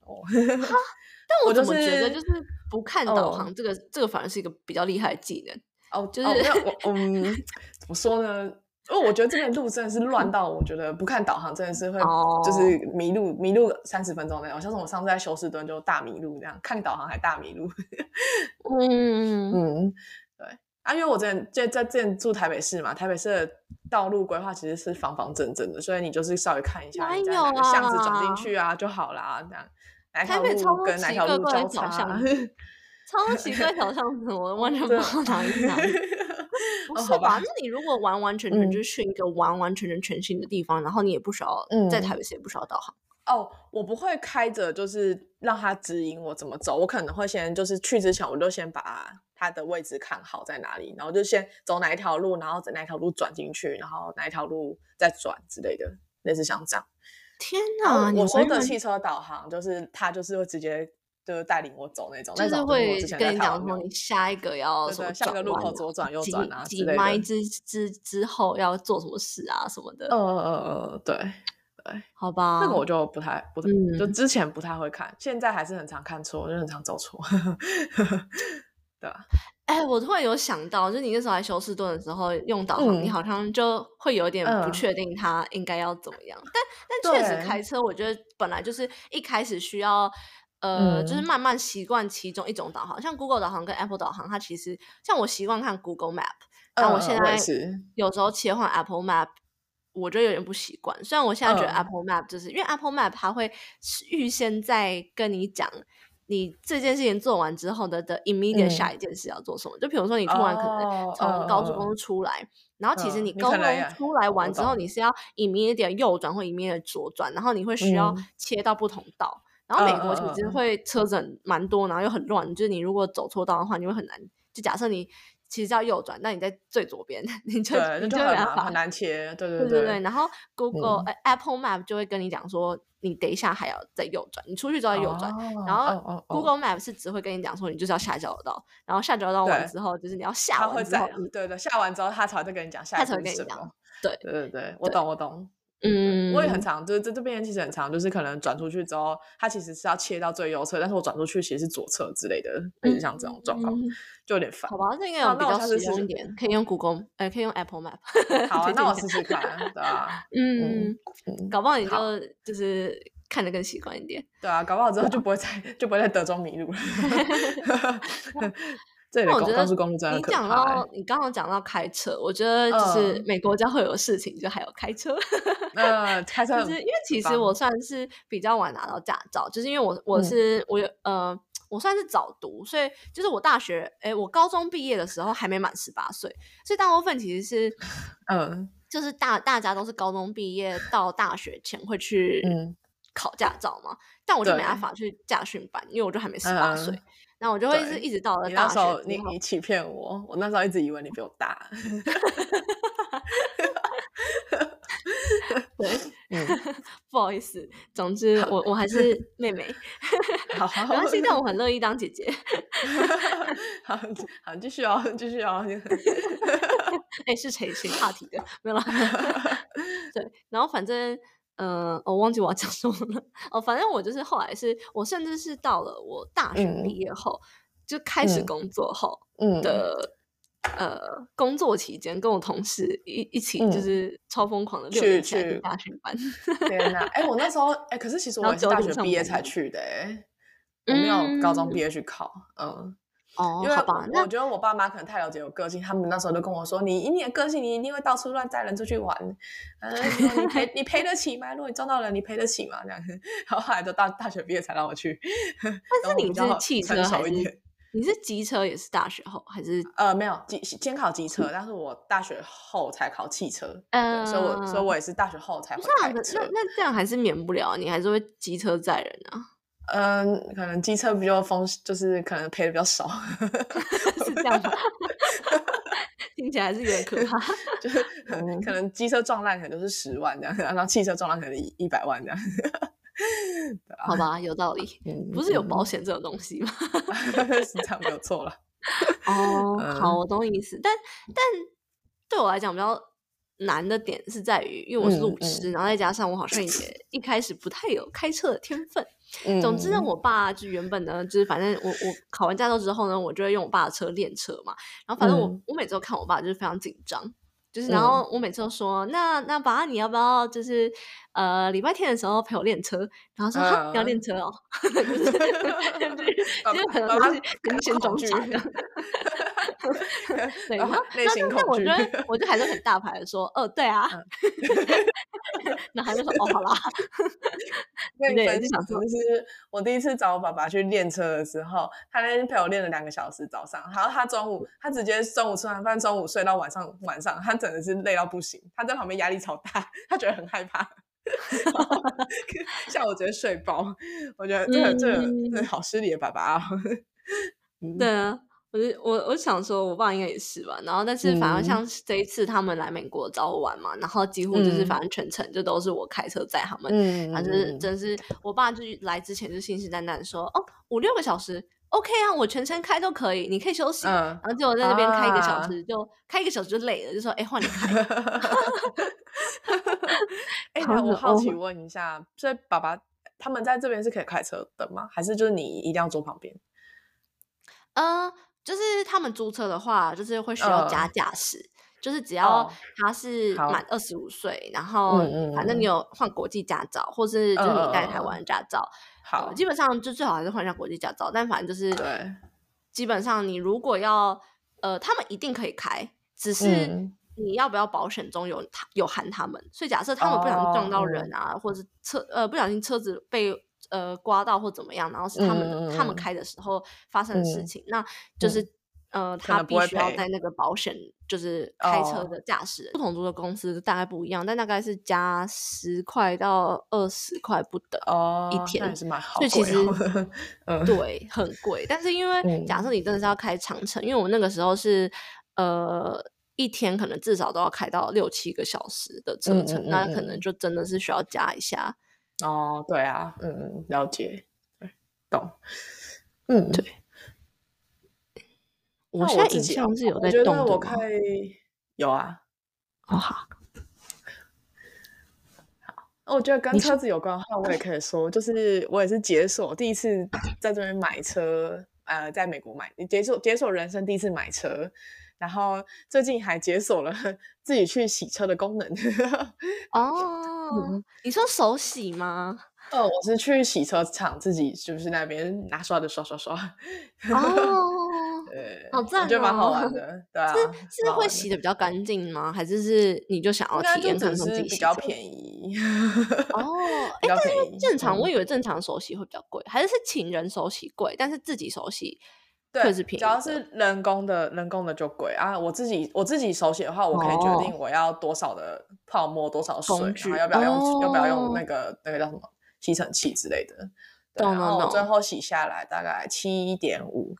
[SPEAKER 2] 哦。
[SPEAKER 1] 但我怎么觉得就是不看导航，这个这个反而是一个比较厉害的技能
[SPEAKER 2] 哦。
[SPEAKER 1] 就是
[SPEAKER 2] 我嗯，怎么说呢？因为我觉得这边路真的是乱到，我觉得不看导航真的是会就是迷路，迷路三十分钟那种。像是我上次在休斯顿就大迷路这样，看导航还大迷路。嗯 嗯，对啊，因为我之前在在之前住台北市嘛，台北市的道路规划其实是方方正正的，所以你就是稍微看一下你在哪个巷子转进去啊就好啦，这样。
[SPEAKER 1] 台北超
[SPEAKER 2] 跟哪条路交
[SPEAKER 1] 叉？超奇怪条巷子，我完全不知道哪里哪里。不是吧？那你如果完完全全就去一个完完全全全新的地方，然后你也不需要在台北市也不需要导航
[SPEAKER 2] 哦。我不会开着，就是让他指引我怎么走。我可能会先就是去之前，我就先把他的位置看好在哪里，然后就先走哪一条路，然后在哪条路转进去，然后哪一条路再转之类的，类似像这样。
[SPEAKER 1] 天哪！
[SPEAKER 2] 我说的汽车导航就是他就是会直接。就是带领我走那种，
[SPEAKER 1] 就是会跟
[SPEAKER 2] 你
[SPEAKER 1] 讲说你下一个要
[SPEAKER 2] 什么，下个路口左转右转啊
[SPEAKER 1] 几迈之之之后要做什么事啊什么的。
[SPEAKER 2] 呃呃呃，对对，
[SPEAKER 1] 好吧，
[SPEAKER 2] 那个我就不太不太，就之前不太会看，现在还是很常看错，就很常走错。对啊，
[SPEAKER 1] 哎，我突然有想到，就是你那时候来休斯顿的时候用导航，你好像就会有点不确定它应该要怎么样，但但确实开车，我觉得本来就是一开始需要。呃，就是慢慢习惯其中一种导航，像 Google 导航跟 Apple 导航，它其实像我习惯看 Google Map，但我现在有时候切换 Apple Map，我觉得有点不习惯。虽然我现在觉得 Apple Map 就是因为 Apple Map 它会预先在跟你讲，你这件事情做完之后的的 immediate 下一件事要做什么。就比如说你突然可能从高速公路出来，然后其实你高速公路出来完之后，你是要 immediate 右转或 immediate 左转，然后你会需要切到不同道。然后美国其实会车子蛮多，然后又很乱，就是你如果走错道的话，你会很难。就假设你其实要右转，那你在最左边，你就你就
[SPEAKER 2] 很难很难切。对对
[SPEAKER 1] 对对。然后 Google Apple Map 就会跟你讲说，你等一下还要再右转，你出去之后右转。然后 Google Map 是只会跟你讲说，你就是要下交流道，然后下交流道完之后，就是你要下完之后，
[SPEAKER 2] 对对，下完之后他才会再跟你讲下一步是什么。对对对对，我懂我懂。嗯，我也很长，就是这这边其实很长，就是可能转出去之后，它其实是要切到最右侧，但是我转出去其实是左侧之类的，类似像这种状况，就有点烦。
[SPEAKER 1] 好吧，这应该有比较实用一点，可以用 Google，哎，可以用 Apple Map。
[SPEAKER 2] 好啊，那我试试看，对吧？
[SPEAKER 1] 嗯，搞不好你就就是看得更习惯一点。
[SPEAKER 2] 对啊，搞不好之后就不会在 就不会在德州迷路了。
[SPEAKER 1] 那我觉得
[SPEAKER 2] 你
[SPEAKER 1] 讲到你刚刚讲到开车，我觉得就是美国家会有事情，就还有开车。
[SPEAKER 2] 呃，开车
[SPEAKER 1] 就是因为其实我。算是比较晚拿到驾照，就是因为我我是我有呃我算是早读，所以就是我大学哎我高中毕业的时候还没满十八岁，所以大部分其实是 嗯。就是大大家都是高中毕业到大学前会去考驾照嘛，但我就没办法去驾训班，因为我就还没十八岁。那我就会是一直到了大学，
[SPEAKER 2] 你你欺骗我，我那时候一直以为你比我大。
[SPEAKER 1] 对，嗯，不好意思，总 之我我还是妹妹，
[SPEAKER 2] 好，
[SPEAKER 1] 没关系，但我很乐意当姐姐。
[SPEAKER 2] 好好，继续哦，继续哦。
[SPEAKER 1] 哎，是谁谁岔题的？没有了。对，然后反正。嗯，我忘记我要讲什么了。哦，反正我就是后来是，我甚至是到了我大学毕业后，就开始工作后的呃工作期间，跟我同事一一起就是超疯狂的六年去大学班。
[SPEAKER 2] 天哪！哎，我那时候哎，可是其 实我是大学毕业才去的，哎，我没有高中毕业去考，嗯。
[SPEAKER 1] 哦，好吧，
[SPEAKER 2] 我觉得我爸妈可能太了解我个性，他们那时候都跟我说：“你以你的个性，你一定会到处乱载人出去玩。呃，你赔 你赔得起吗？如果你撞到人，你赔得起吗？这样。然后后来就大大学毕业才让我去。
[SPEAKER 1] 但是你是汽车还是？你是机车也是大学后还是？
[SPEAKER 2] 呃，没有机先考机车，但是我大学后才考汽车。嗯，所以我所以我也是大学后才会开车。
[SPEAKER 1] 那那这样还是免不了，你还是会机车载人啊。
[SPEAKER 2] 嗯，可能机车比较风，就是可能赔的比较少，
[SPEAKER 1] 是这样吗？听起来是有点可怕。
[SPEAKER 2] 就是可能机车撞烂可能就是十万这样，然后汽车撞烂可能一一百万这样。
[SPEAKER 1] 好吧，有道理。不是有保险这种东西吗？
[SPEAKER 2] 是这样没有错了。
[SPEAKER 1] 哦，好，我懂意思。但但对我来讲比较难的点是在于，因为我是路痴，然后再加上我好像也一开始不太有开车的天分。总之呢，我爸就原本呢，就是反正我我考完驾照之后呢，我就会用我爸的车练车嘛。然后反正我我每次都看我爸就是非常紧张。就是，然后我每次都说，那那爸，你要不要就是，呃，礼拜天的时候陪我练车？然后说你要练车哦，就是可能他是明显装傻的。对，然后那我觉得我就还是很大牌的说，哦，对啊。那还是说，哦，好啦。
[SPEAKER 2] 跟你分享，就是我第一次找我爸爸去练车的时候，他那天陪我练了两个小时，早上，然后他中午，他直接中午吃完饭，中午睡到晚上，晚上他真的是累到不行，他在旁边压力超大，他觉得很害怕，像我直接睡饱，我觉得这个这个好失礼的爸爸啊，
[SPEAKER 1] 对啊。我就我我想说，我爸应该也是吧。然后，但是反而像这一次他们来美国找我玩嘛，然后几乎就是反正全程就都是我开车载他们。嗯，反正真是我爸就来之前就信誓旦旦说：“哦，五六个小时，OK 啊，我全程开都可以，你可以休息。”然后结果在那边开一个小时，就开一个小时就累了，就说：“哎，换你开。”
[SPEAKER 2] 哎，我好奇问一下，所以爸爸他们在这边是可以开车的吗？还是就是你一定要坐旁边？
[SPEAKER 1] 嗯。就是他们租车的话，就是会需要加驾驶，就是只要他是满二十五岁，然后反正你有换国际驾照，或是就是你带台湾驾照，
[SPEAKER 2] 好，
[SPEAKER 1] 基本上就最好还是换下国际驾照。但反正就是对，基本上你如果要呃，他们一定可以开，只是你要不要保险中有他有含他们。所以假设他们不小心撞到人啊，或者是车呃不小心车子被。呃，刮到或怎么样，然后是他们他们开的时。候发生的事情，那就是呃，他必须要在那个保险，就是开车的驾驶人。不同租的公司大概不一样，但大概是加十块到二十块不等哦，一天
[SPEAKER 2] 是蛮好，
[SPEAKER 1] 所以其实 对很贵，但是因为假设你真的是要开长城，因为我那个时候是呃一天可能至少都要开到六七个小时的车程，那可能就真的是需要加一下。
[SPEAKER 2] 哦，对啊，嗯，了解，懂，嗯，对。
[SPEAKER 1] 我现在印象是有在动的
[SPEAKER 2] 我开有啊，
[SPEAKER 1] 哦好，
[SPEAKER 2] 好。我觉得跟车子有关的话，我也 可以说，就是我也是解锁第一次在这边买车，呃，在美国买，解锁解锁人生第一次买车。然后最近还解锁了 自己去洗车的功能。
[SPEAKER 1] 哦。你说手洗吗？
[SPEAKER 2] 哦，我是去洗车场自己就是那边拿刷子刷刷刷。
[SPEAKER 1] 哦，
[SPEAKER 2] 对，
[SPEAKER 1] 好赞，
[SPEAKER 2] 我觉得蛮好玩的。对啊，
[SPEAKER 1] 是是会洗的比较干净吗？还是是你就想要体验看看自己
[SPEAKER 2] 比较便宜？
[SPEAKER 1] 哦，哎，但是正常我以为正常手洗会比较贵，还是是请人手洗贵，但是自己手洗。
[SPEAKER 2] 对，只要是人工的，人工的就贵啊。我自己我自己手写的话，我可以决定我要多少的泡沫，多少水，然后要不要用，要不要用那个那个叫什么吸尘器之类的。然后最后洗下来大概七点五，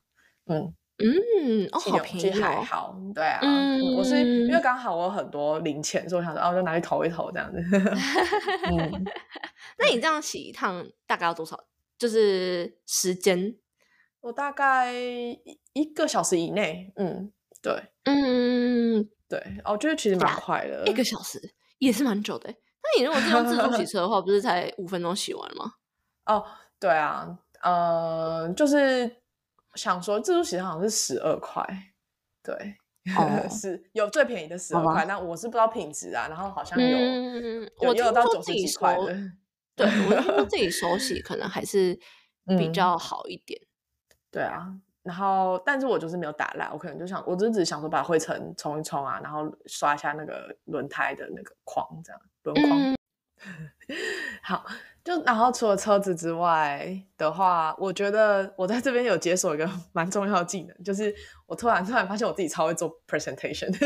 [SPEAKER 2] 嗯
[SPEAKER 1] 嗯，哦，好便宜，
[SPEAKER 2] 还好，对啊。嗯，我是因为刚好我有很多零钱，所以我想说，哦，就拿去投一投这样子。
[SPEAKER 1] 嗯，那你这样洗一趟大概要多少？就是时间。
[SPEAKER 2] 我大概一个小时以内，嗯，对，
[SPEAKER 1] 嗯，
[SPEAKER 2] 对，哦，我觉得其实蛮快的，
[SPEAKER 1] 一个小时也是蛮久的。那你如果是用自助洗车的话，不是才五分钟洗完吗？
[SPEAKER 2] 哦，对啊，呃，就是想说自助洗车好像是十二块，对，是有最便宜的十二块，那我是不知道品质啊，然后好像有，嗯
[SPEAKER 1] 有
[SPEAKER 2] 到九十几块的，
[SPEAKER 1] 对我听说自己手 洗可能还是比较好一点。
[SPEAKER 2] 对啊，然后但是我就是没有打蜡，我可能就想，我就只是想说把灰尘冲一冲啊，然后刷一下那个轮胎的那个框，这样轮框。好，就然后除了车子之外的话，我觉得我在这边有解锁一个 蛮重要的技能，就是我突然突然发现我自己超会做 presentation。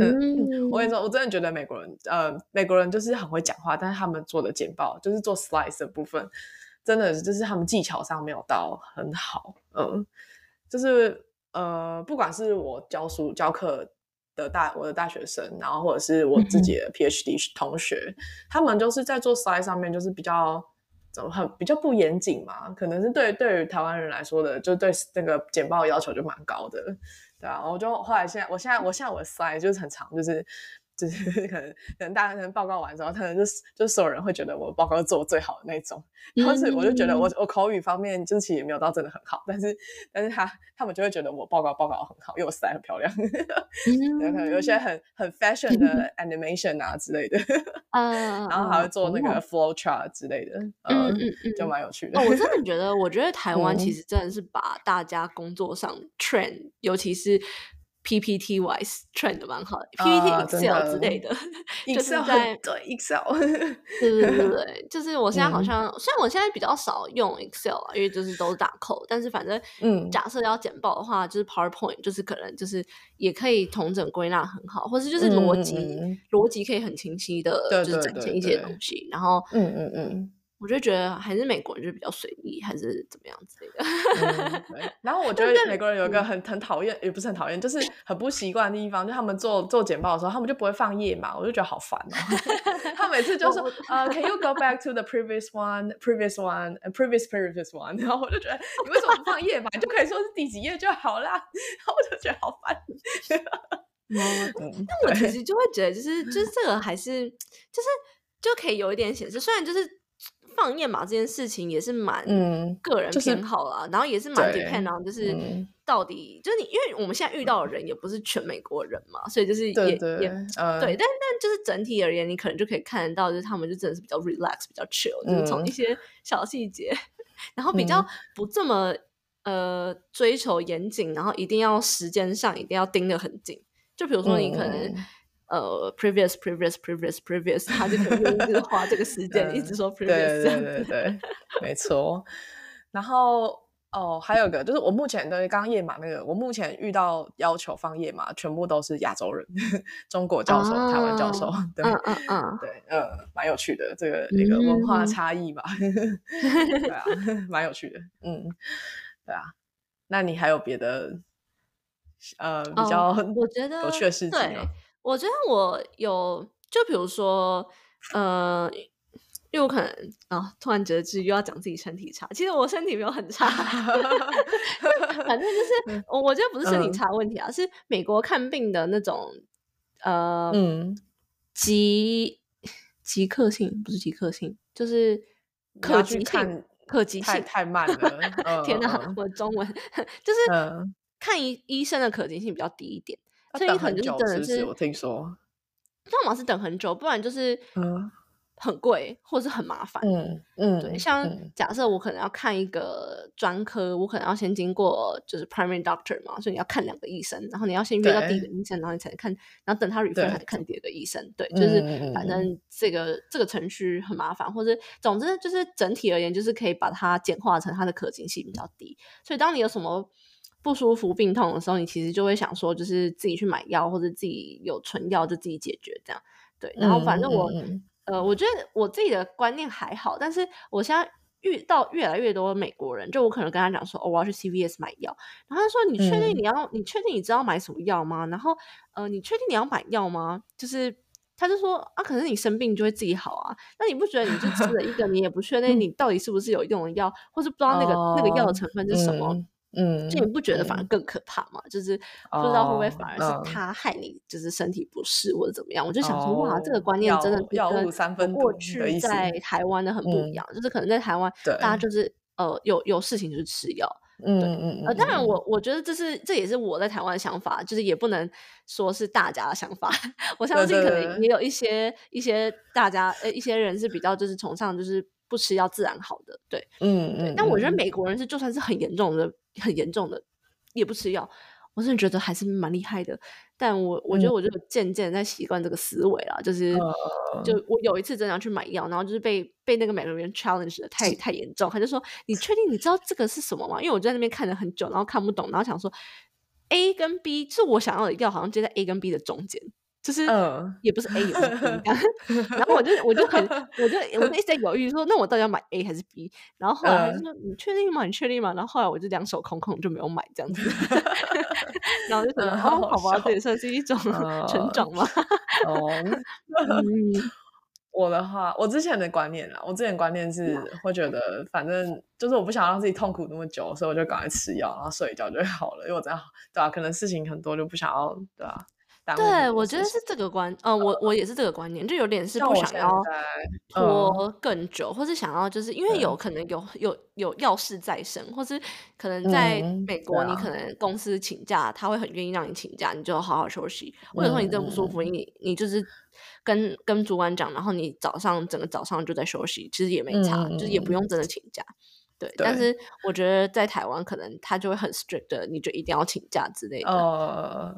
[SPEAKER 2] 嗯，我跟你说，我真的觉得美国人，呃，美国人就是很会讲话，但是他们做的简报就是做 slides 的部分。真的就是他们技巧上没有到很好，嗯，就是呃，不管是我教书教课的大我的大学生，然后或者是我自己的 PhD 同学，他们就是在做 slide 上面就是比较怎么很比较不严谨嘛，可能是对对于台湾人来说的，就对那个简报要求就蛮高的，对啊，我就后来现在我现在我现在我的 slide 就是很长，就是就是 可能可能大家可能报告完之后，可能就就所有人会觉得我报告做最好的那种，然后是我就觉得我我口语方面就是其实也没有到真的很好，但是但是他他们就会觉得我报告报告很好，因为我色很漂亮，有可能有些很很 fashion 的 animation 啊之类的，嗯，然后还会做那个 flow chart 之类的，嗯嗯嗯，就蛮有趣的。
[SPEAKER 1] 我真的觉得，我觉得台湾其实真的是把大家工作上 trend，尤其是。PPT wise trend 蛮好的，PPT Excel 之类的，就是在
[SPEAKER 2] 对 Excel，
[SPEAKER 1] 对对对对，就是我现在好像，虽然我现在比较少用 Excel 啊，因为就是都是打扣，但是反正，嗯，假设要简报的话，就是 PowerPoint，就是可能就是也可以同整归纳很好，或是就是逻辑逻辑可以很清晰的，就是展现一些东西，然后，嗯嗯嗯。我就觉得还是美国人就比较随意，还是怎么样之类
[SPEAKER 2] 的。然后我觉得美国人有一个很很讨厌，也不是很讨厌，就是很不习惯的地方，就他们做做简报的时候，他们就不会放页码，我就觉得好烦哦。他每次就说呃，Can you go back to the previous one, previous one, and previous previous one？然后我就觉得你为什么不放页码？你就可以说是第几页就好啦。然后我就觉得好烦。
[SPEAKER 1] 那我其实就会觉得，就是就是这个还是就是就可以有一点显示，虽然就是。放页码这件事情也是蛮个人偏好啦，然后也是蛮 depend on，就是到底就是你，因为我们现在遇到的人也不是全美国人嘛，所以就是也也对，但但就是整体而言，你可能就可以看得到，就是他们就真的是比较 relax，比较 chill，就是从一些小细节，然后比较不这么呃追求严谨，然后一定要时间上一定要盯得很紧，就比如说你可能。呃，previous previous previous previous，他就可能一直花这个时间，一直说 previous，
[SPEAKER 2] 对对对，没错。然后哦，还有个就是我目前对刚刚页码那个，我目前遇到要求放页码，全部都是亚洲人，中国教授、台湾教授，对，嗯嗯嗯，对，呃，蛮有趣的这个那个文化差异吧，对啊，蛮有趣的，嗯，对啊。那你还有别的呃比较
[SPEAKER 1] 我觉得
[SPEAKER 2] 有趣的事情吗？
[SPEAKER 1] 我觉得我有，就比如说，呃，因为我可能啊，突然觉得自己又要讲自己身体差，其实我身体没有很差，反正就是 我我觉得不是身体差问题啊，是美国看病的那种，呃，嗯，极极刻性不是极刻性，就是可及性，可及性
[SPEAKER 2] 太慢了，
[SPEAKER 1] 天哪，我的中文就是看医医生的可及性比较低一点。所以可能就是真的是，
[SPEAKER 2] 我听说，
[SPEAKER 1] 要么是等很久，不然就是很贵，或者是很麻烦。嗯嗯，对，像假设我可能要看一个专科，我可能要先经过就是 primary doctor 嘛，所以你要看两个医生，然后你要先约到第一个医生，然后你才能看，然后等他 refer 才看第二个医生。对，就是反正这个这个程序很麻烦，或者总之就是整体而言，就是可以把它简化成它的可行性比较低。所以当你有什么。不舒服、病痛的时候，你其实就会想说，就是自己去买药，或者自己有存药就自己解决这样。对，然后反正我，呃，我觉得我自己的观念还好，但是我现在遇到越来越多美国人，就我可能跟他讲说，哦，我要去 CVS 买药，然后他说，你确定你要，你确定你知道买什么药吗？然后，呃，你确定你要买药吗？就是他就说，啊，可是你生病就会自己好啊，那你不觉得你就吃了一个，你也不确定 你到底是不是有用的药，或是不知道那个那个药的成分是什么？嗯，就你不觉得反而更可怕吗？就是不知道会不会反而是他害你，就是身体不适或者怎么样？我就想说，哇，这个观念真的跟过去在台湾的很不一样。就是可能在台湾，大家就是呃有有事情就是吃药。嗯嗯嗯。呃，当然我我觉得这是这也是我在台湾的想法，就是也不能说是大家的想法。我相信可能也有一些一些大家呃一些人是比较就是崇尚就是不吃药自然好的。对，嗯嗯。但我觉得美国人是就算是很严重的。很严重的，也不吃药，我真的觉得还是蛮厉害的。但我我觉得我就渐渐在习惯这个思维了，就是就我有一次真的要去买药，然后就是被被那个美容院 challenge 的太太严重，他就说你确定你知道这个是什么吗？因为我在那边看了很久，然后看不懂，然后想说 A 跟 B 是我想要的药，好像接在 A 跟 B 的中间。就是也不是 A 也不是 B，然后我就我就很 我就我就一直在犹豫说，那我到底要买 A 还是 B？然后后来就说你确定吗？你确定吗？然后后来我就两手空空就没有买这样子，然后就觉得哦，好吧，这也算是一种成长嘛。哦，
[SPEAKER 2] 我的话，我之前的观念啊，我之前观念是会觉得，反正就是我不想让自己痛苦那么久，所以我就赶快吃药，然后睡一觉就好了。因为我这样对啊，可能事情很多就不想要对啊。
[SPEAKER 1] 对，我觉得是这个。观，呃，我我也是这个观念，就有点是不想要拖更久，或是想要就是因为有可能有有有要事在身，或是可能在美国，你可能公司请假，他会很愿意让你请假，你就好好休息。或者说你真不舒服，你你就是跟跟主管讲，然后你早上整个早上就在休息，其实也没差，就是也不用真的请假。对，但是我觉得在台湾可能他就会很 strict 的，你就一定要请假之类的。
[SPEAKER 2] 呃，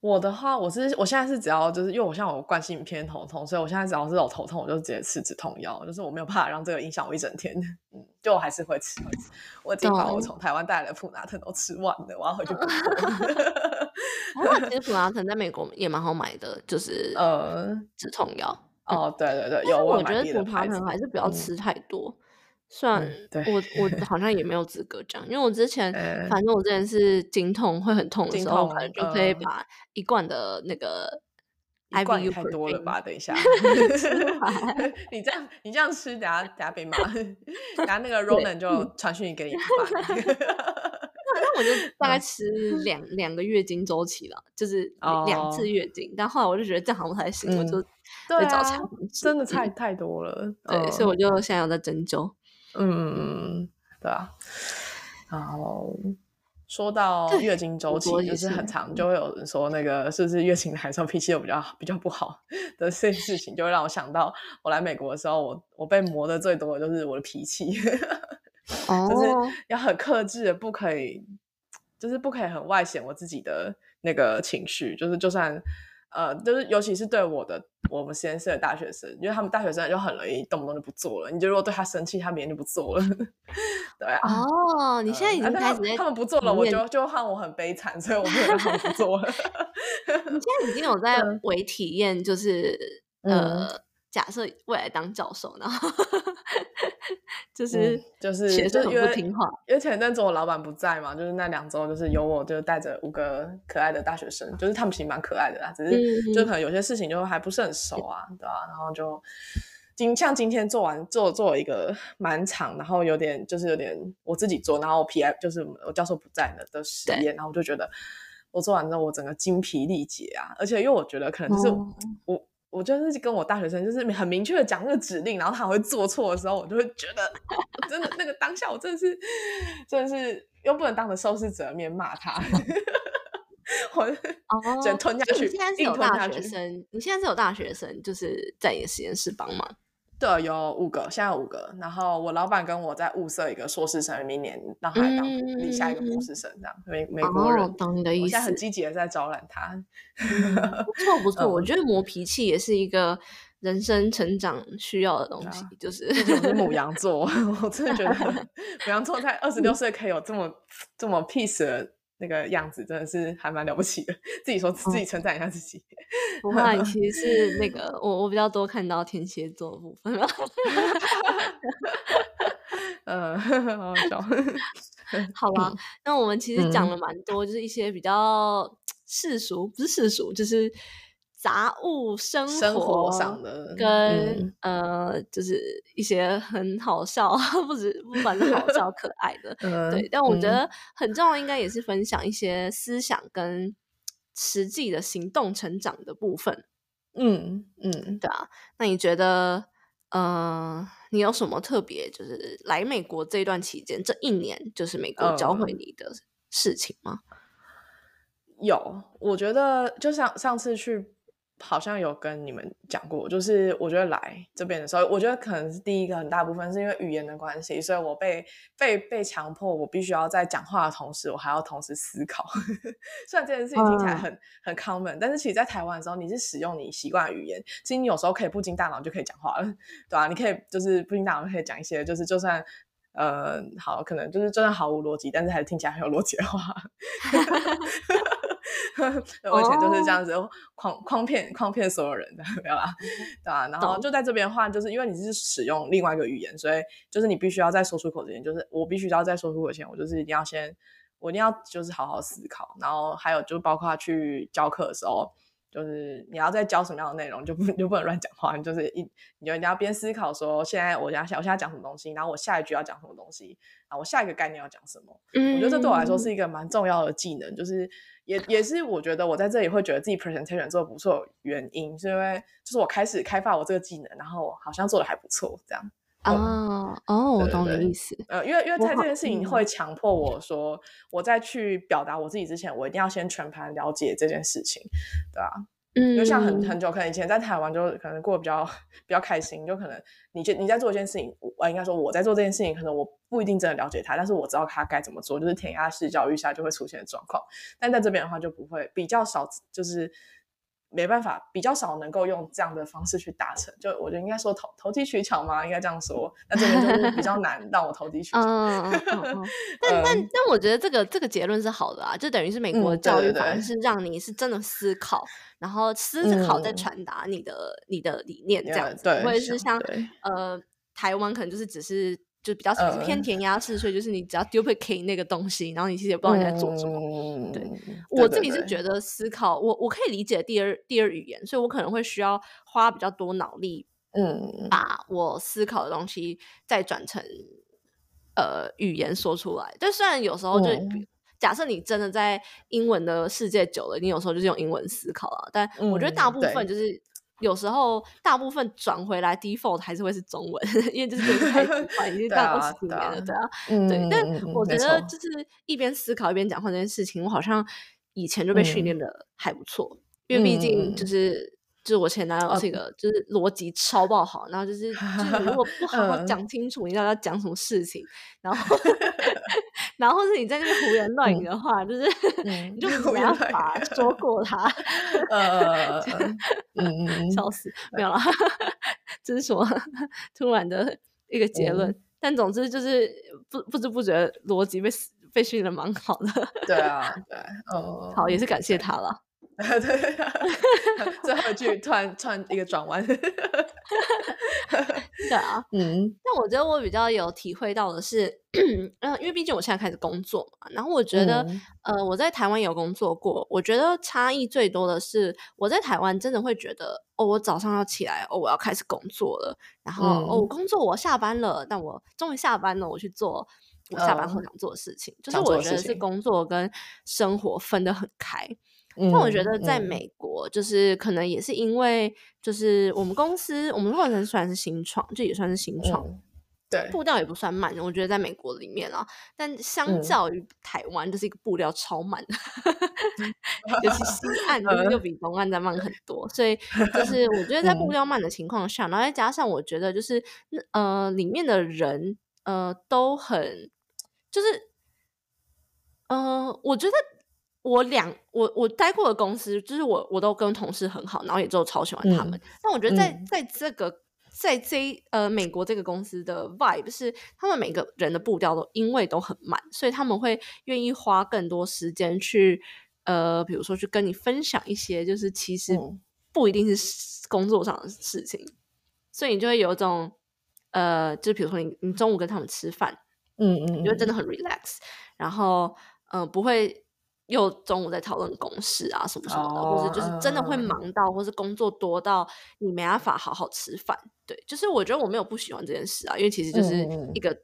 [SPEAKER 2] 我的话，我是我现在是只要就是因为我像我惯性偏头痛，所以我现在只要是有头痛，我就直接吃止痛药，就是我没有办法让这个影响我一整天。嗯，就我还是会吃，我已经把我从台湾带来的普拿疼都吃完了，我要回去补。
[SPEAKER 1] 其实普拿疼在美国也蛮好买的，就是 呃止痛药。
[SPEAKER 2] 哦，对对对，有。
[SPEAKER 1] 我觉得普拿疼还是不要吃太多。算我我好像也没有资格讲，因为我之前 反正我之前是经痛会很痛的时候，可能就可以把一罐的那个
[SPEAKER 2] 一罐太多了吧？等一下，你这样你这样吃，等下等下被骂，等下那个 Ronan 就传讯给你。
[SPEAKER 1] 那我就大概吃两两个月经周期了，就是两次月经，但后来我就觉得这样好像不太行，我就
[SPEAKER 2] 对
[SPEAKER 1] 找产
[SPEAKER 2] 真的太太多了，
[SPEAKER 1] 对，所以我就现在有在针灸。
[SPEAKER 2] 嗯，对啊。然后说到月经周期，就是很长，就会有人说那个是不是月经来的时候脾气又比较比较不好 的这件事情，就会让我想到我来美国的时候，我我被磨的最多的就是我的脾气，就是要很克制的，不可以，就是不可以很外显我自己的那个情绪，就是就算。呃，就是尤其是对我的我们实验室的大学生，因为他们大学生就很容易动不动就不做了。你就如果对他生气，他明天就不做了。对啊。
[SPEAKER 1] 哦，你现在已经开始
[SPEAKER 2] 他们不做了，我就就让我很悲惨，所以我不能让他们不做了。
[SPEAKER 1] 你现在已经有 在为体验，就是呃。假设未来当教授，然后 就是
[SPEAKER 2] 就是
[SPEAKER 1] 学生不听话，
[SPEAKER 2] 因为前阵子我老板不在嘛，就是那两周就是有我，就带着五个可爱的大学生，就是他们其实蛮可爱的啦，只是就可能有些事情就还不是很熟啊，对吧？然后就今像今天做完做做一个蛮长，然后有点就是有点我自己做，然后 P I 就是我教授不在的的实验，然后我就觉得我做完之后我整个精疲力竭啊，而且因为我觉得可能就是我。我就是跟我大学生，就是很明确的讲那个指令，然后他会做错的时候，我就会觉得真的那个当下，我真的是真的是又不能当着受试者面骂他，我哦，只能吞下去。
[SPEAKER 1] 你现在是有大学生，你现在是有大学生，就是在你的实验室帮忙。
[SPEAKER 2] 对，有五个，现在五个。然后我老板跟我在物色一个硕士生，明年让他当立下一个博士生，这样美美国人。
[SPEAKER 1] 懂你的意思。
[SPEAKER 2] 现在很积极的在招揽他。
[SPEAKER 1] 不错不错，我觉得磨脾气也是一个人生成长需要的东西，就是
[SPEAKER 2] 母羊座，我真的觉得 母羊座在二十六岁可以有这么这么 peace 的。那个样子真的是还蛮了不起的，自己说自己称赞一下自己。
[SPEAKER 1] 不会，其实是那个我我比较多看到天蝎座的部分。
[SPEAKER 2] 呃，好笑。
[SPEAKER 1] 好吧，那我们其实讲了蛮多，就是一些比较 世俗，不是世俗，就是。杂物生
[SPEAKER 2] 活上的，
[SPEAKER 1] 跟呃，就是一些很好笑，不止不管是好笑 可爱的，对。但我觉得很重要，应该也是分享一些思想跟实际的行动成长的部分。嗯嗯，对啊。那你觉得，呃，你有什么特别，就是来美国这段期间，这一年，就是美国教会你的事情吗？
[SPEAKER 2] 有，我觉得就像上次去。好像有跟你们讲过，就是我觉得来这边的时候，我觉得可能是第一个很大部分是因为语言的关系，所以我被被被强迫，我必须要在讲话的同时，我还要同时思考。虽然这件事情听起来很很 common，但是其实，在台湾的时候，你是使用你习惯语言，其实你有时候可以不经大脑就可以讲话了，对吧？你可以就是不经大脑可以讲一些，就是就算呃好，可能就是就算毫无逻辑，但是还是听起来很有逻辑的话。我以前就是这样子诓诓骗诓骗所有人的，没有啦，对吧？然后就在这边话，就是因为你是使用另外一个语言，所以就是你必须要在说出口之前，就是我必须要在说出口前，我就是一定要先，我一定要就是好好思考。然后还有就包括去教课的时候，就是你要在教什么样的内容，就不就不能乱讲话，你就是一你就你要边思考说，现在我想我现在讲什么东西，然后我下一句要讲什么东西，然后我下一个概念要讲什么。嗯，我觉得这对我来说是一个蛮重要的技能，就是也也是我觉得我在这里会觉得自己 presentation 做的不错原因，是因为就是我开始开发我这个技能，然后好像做的还不错，这样。
[SPEAKER 1] 哦哦，我懂你意思。
[SPEAKER 2] 呃，因为因为在这件事情会强迫我说，我在去表达我自己之前，我一定要先全盘了解这件事情，对吧？嗯，就像很很久可能以前在台湾就可能过得比较比较开心，就可能你你在做一件事情，我应该说我在做这件事情，可能我不一定真的了解他，但是我知道他该怎么做，就是填鸭式教育下就会出现的状况。但在这边的话就不会，比较少，就是。没办法，比较少能够用这样的方式去达成。就我觉得应该说投投机取巧嘛，应该这样说。那这边就是比较 难让我投机取巧。
[SPEAKER 1] 嗯嗯嗯。但但但我觉得这个这个结论是好的啊，就等于是美国的教育反而是让你是真的思考，然后思考再传达你的你的理念这样子，不会是像呃台湾可能就是只是。就比较偏填鸭式，所以就是你只要 duplicate 那个东西，然后你其实也不知道你在做什么。对我自己是觉得思考，我我可以理解第二第二语言，所以我可能会需要花比较多脑力，嗯，把我思考的东西再转成呃语言说出来。但虽然有时候就假设你真的在英文的世界久了，你有时候就是用英文思考啊，但我觉得大部分就是。有时候大部分转回来 default 还是会是中文，因为就是太习惯，已经到二十年了，对啊，对。但我觉得就是一边思考一边讲话这件事情，我好像以前就被训练的还不错，因为毕竟就是。就是我前男友是一个，就是逻辑超爆好，然后就是就是如果不好 好讲清楚，你知道要讲什么事情，然后 然后是你在那边胡言乱语的话，就是 你就没办法说过他，呃，嗯，笑死，没有了，这是什么突然的一个结论？但总之就是不不知不觉逻辑被被训的蛮好的，
[SPEAKER 2] 对啊，对，哦，
[SPEAKER 1] 好，也是感谢他了。
[SPEAKER 2] 对，最后一句突然突然一个转弯，对
[SPEAKER 1] 啊，嗯，但我觉得我比较有体会到的是，嗯，因为毕竟我现在开始工作嘛，然后我觉得，呃，我在台湾有工作过，我觉得差异最多的是，我在台湾真的会觉得，哦，我早上要起来，哦，我要开始工作了，然后，哦，我工作我下班了，但我终于下班了，我去做我下班后想做的事情，就是我觉得是工作跟生活分得很开。但我觉得在美国，就是可能也是因为，就是我们公司，我们过程虽然是新创，就也算是新创，
[SPEAKER 2] 对，
[SPEAKER 1] 步调也不算慢。我觉得在美国里面啊，但相较于台湾，就是一个步调超慢的，尤其西 岸又比东岸再慢很多。所以 就是我觉得在步调慢的情况下，然后再加上我觉得就是呃里面的人呃都很，就是呃我觉得。我两我我待过的公司，就是我我都跟同事很好，然后也就超喜欢他们。但我觉得在在这个在这呃美国这个公司的 vibe 是，他们每个人的步调都因为都很慢，所以他们会愿意花更多时间去呃，比如说去跟你分享一些，就是其实不一定是工作上的事情，所以你就会有一种呃，就比如说你你中午跟他们吃饭，嗯嗯，你就真的很 relax，然后嗯不会。又中午在讨论公事啊什么什么的，或者就是真的会忙到，或是工作多到你没办法好好吃饭。对，就是我觉得我没有不喜欢这件事啊，因为其实就是一个。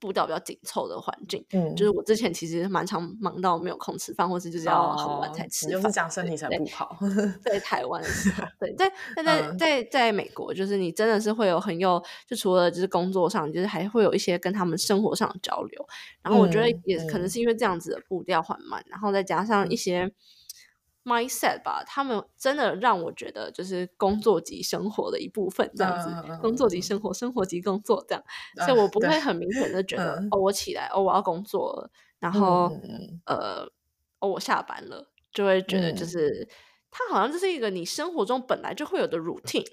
[SPEAKER 1] 步调比较紧凑的环境，嗯，就是我之前其实蛮常忙到没有空吃饭，或是就是要很晚才吃饭，
[SPEAKER 2] 就是讲身体才不好。
[SPEAKER 1] 在台湾的时候，对，在在在在在美国，就是你真的是会有很有，就除了就是工作上，就是还会有一些跟他们生活上的交流。然后我觉得也可能是因为这样子的步调缓慢，然后再加上一些。Mindset 吧，他们真的让我觉得就是工作及生活的一部分，这样子，工作及生活，生活及工作这样，所以我不会很明显的觉得哦，我起来哦，我要工作了，然后呃，哦，我下班了，就会觉得就是它好像就是一个你生活中本来就会有的 routine，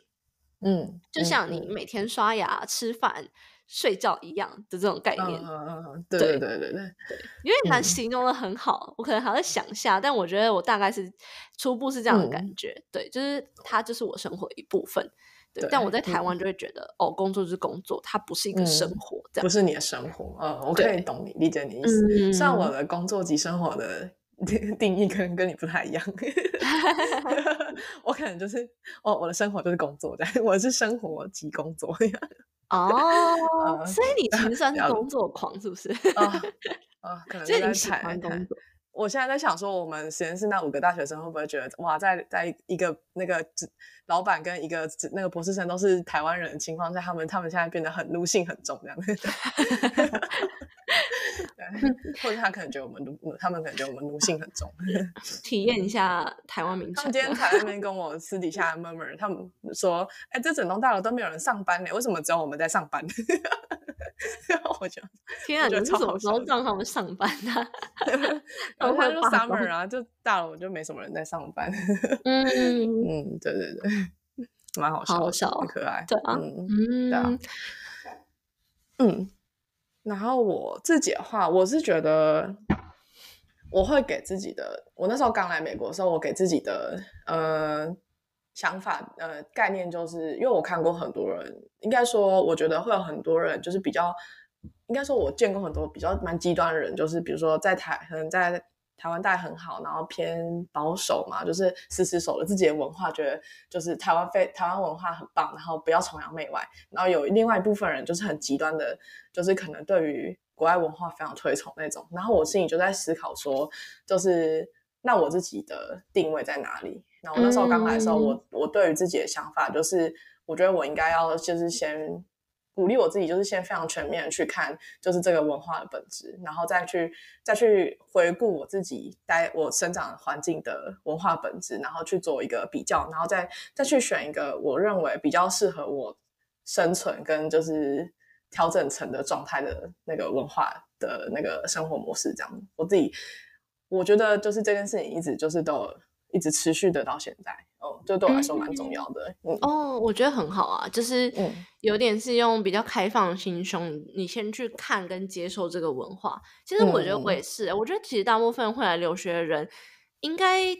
[SPEAKER 1] 嗯，就像你每天刷牙、吃饭。睡觉一样的这种概念，嗯嗯
[SPEAKER 2] 对对对对对，
[SPEAKER 1] 因为难形容的很好，我可能还在想下，但我觉得我大概是初步是这样的感觉，对，就是它就是我生活一部分，对，但我在台湾就会觉得，哦，工作就是工作，它不是一个生活，
[SPEAKER 2] 不是你的生活，嗯，我可以懂你理解你意思，像我的工作及生活的定义可能跟你不太一样。我可能就是哦，我的生活就是工作的，我是生活及工作。
[SPEAKER 1] 哦，所以你其实算是工作狂，是不是？
[SPEAKER 2] 啊啊，可能在
[SPEAKER 1] 喜欢工作。
[SPEAKER 2] 我现在在想说，我们实验室那五个大学生会不会觉得，哇，在在一个那个老板跟一个那个博士生都是台湾人的情况下，他们他们现在变得很奴性很重这样子。对或者他可能觉得我们奴，他们可能觉得我们奴性很重。
[SPEAKER 1] 体验一下台湾民
[SPEAKER 2] 他们今天才那边跟我私底下 murmur，他们说，哎，这整栋大楼都没有人上班呢，为什么只有我们在上班？我就
[SPEAKER 1] 天啊！你是什么时候让他们上班的？
[SPEAKER 2] 然后他就 summer 啊，就大楼就没什么人在上班。嗯嗯，对对对，蛮好笑，很可爱。
[SPEAKER 1] 对啊，嗯，对啊，
[SPEAKER 2] 嗯。然后我自己的话，我是觉得我会给自己的，我那时候刚来美国的时候，我给自己的呃想法呃概念，就是因为我看过很多人，应该说我觉得会有很多人就是比较，应该说我见过很多比较蛮极端的人，就是比如说在台可能在。台湾带很好，然后偏保守嘛，就是死死守着自己的文化，觉得就是台湾非台湾文化很棒，然后不要崇洋媚外。然后有另外一部分人就是很极端的，就是可能对于国外文化非常推崇那种。然后我心里就在思考说，就是那我自己的定位在哪里？然后那时候刚来的时候，我我对于自己的想法就是，我觉得我应该要就是先。鼓励我自己，就是先非常全面去看，就是这个文化的本质，然后再去再去回顾我自己待我生长环境的文化本质，然后去做一个比较，然后再再去选一个我认为比较适合我生存跟就是调整成的状态的那个文化的那个生活模式。这样，我自己我觉得就是这件事情一直就是都一直持续的到现在。哦，这对我来说蛮重要的。嗯，
[SPEAKER 1] 哦，我觉得很好啊，就是有点是用比较开放心胸，你先去看跟接受这个文化。其实我觉得我也是，我觉得其实大部分会来留学的人，应该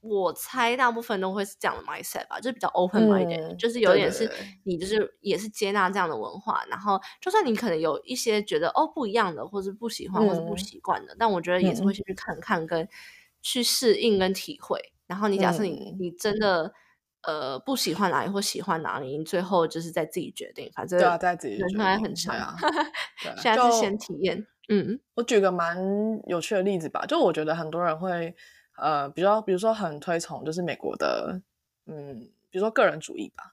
[SPEAKER 1] 我猜大部分都会是这样的 mindset 吧，就是比较 open minded，就是有点是你就是也是接纳这样的文化，然后就算你可能有一些觉得哦不一样的，或是不喜欢或是不习惯的，但我觉得也是会先去看看跟去适应跟体会。然后你假设你你真的呃不喜欢哪里或喜欢哪里，你最后就是在自己决定，反正
[SPEAKER 2] 对啊，在自己
[SPEAKER 1] 人生还很长，现在是先体验。嗯，
[SPEAKER 2] 我举个蛮有趣的例子吧，就我觉得很多人会呃，比较比如说很推崇就是美国的嗯，比如说个人主义吧，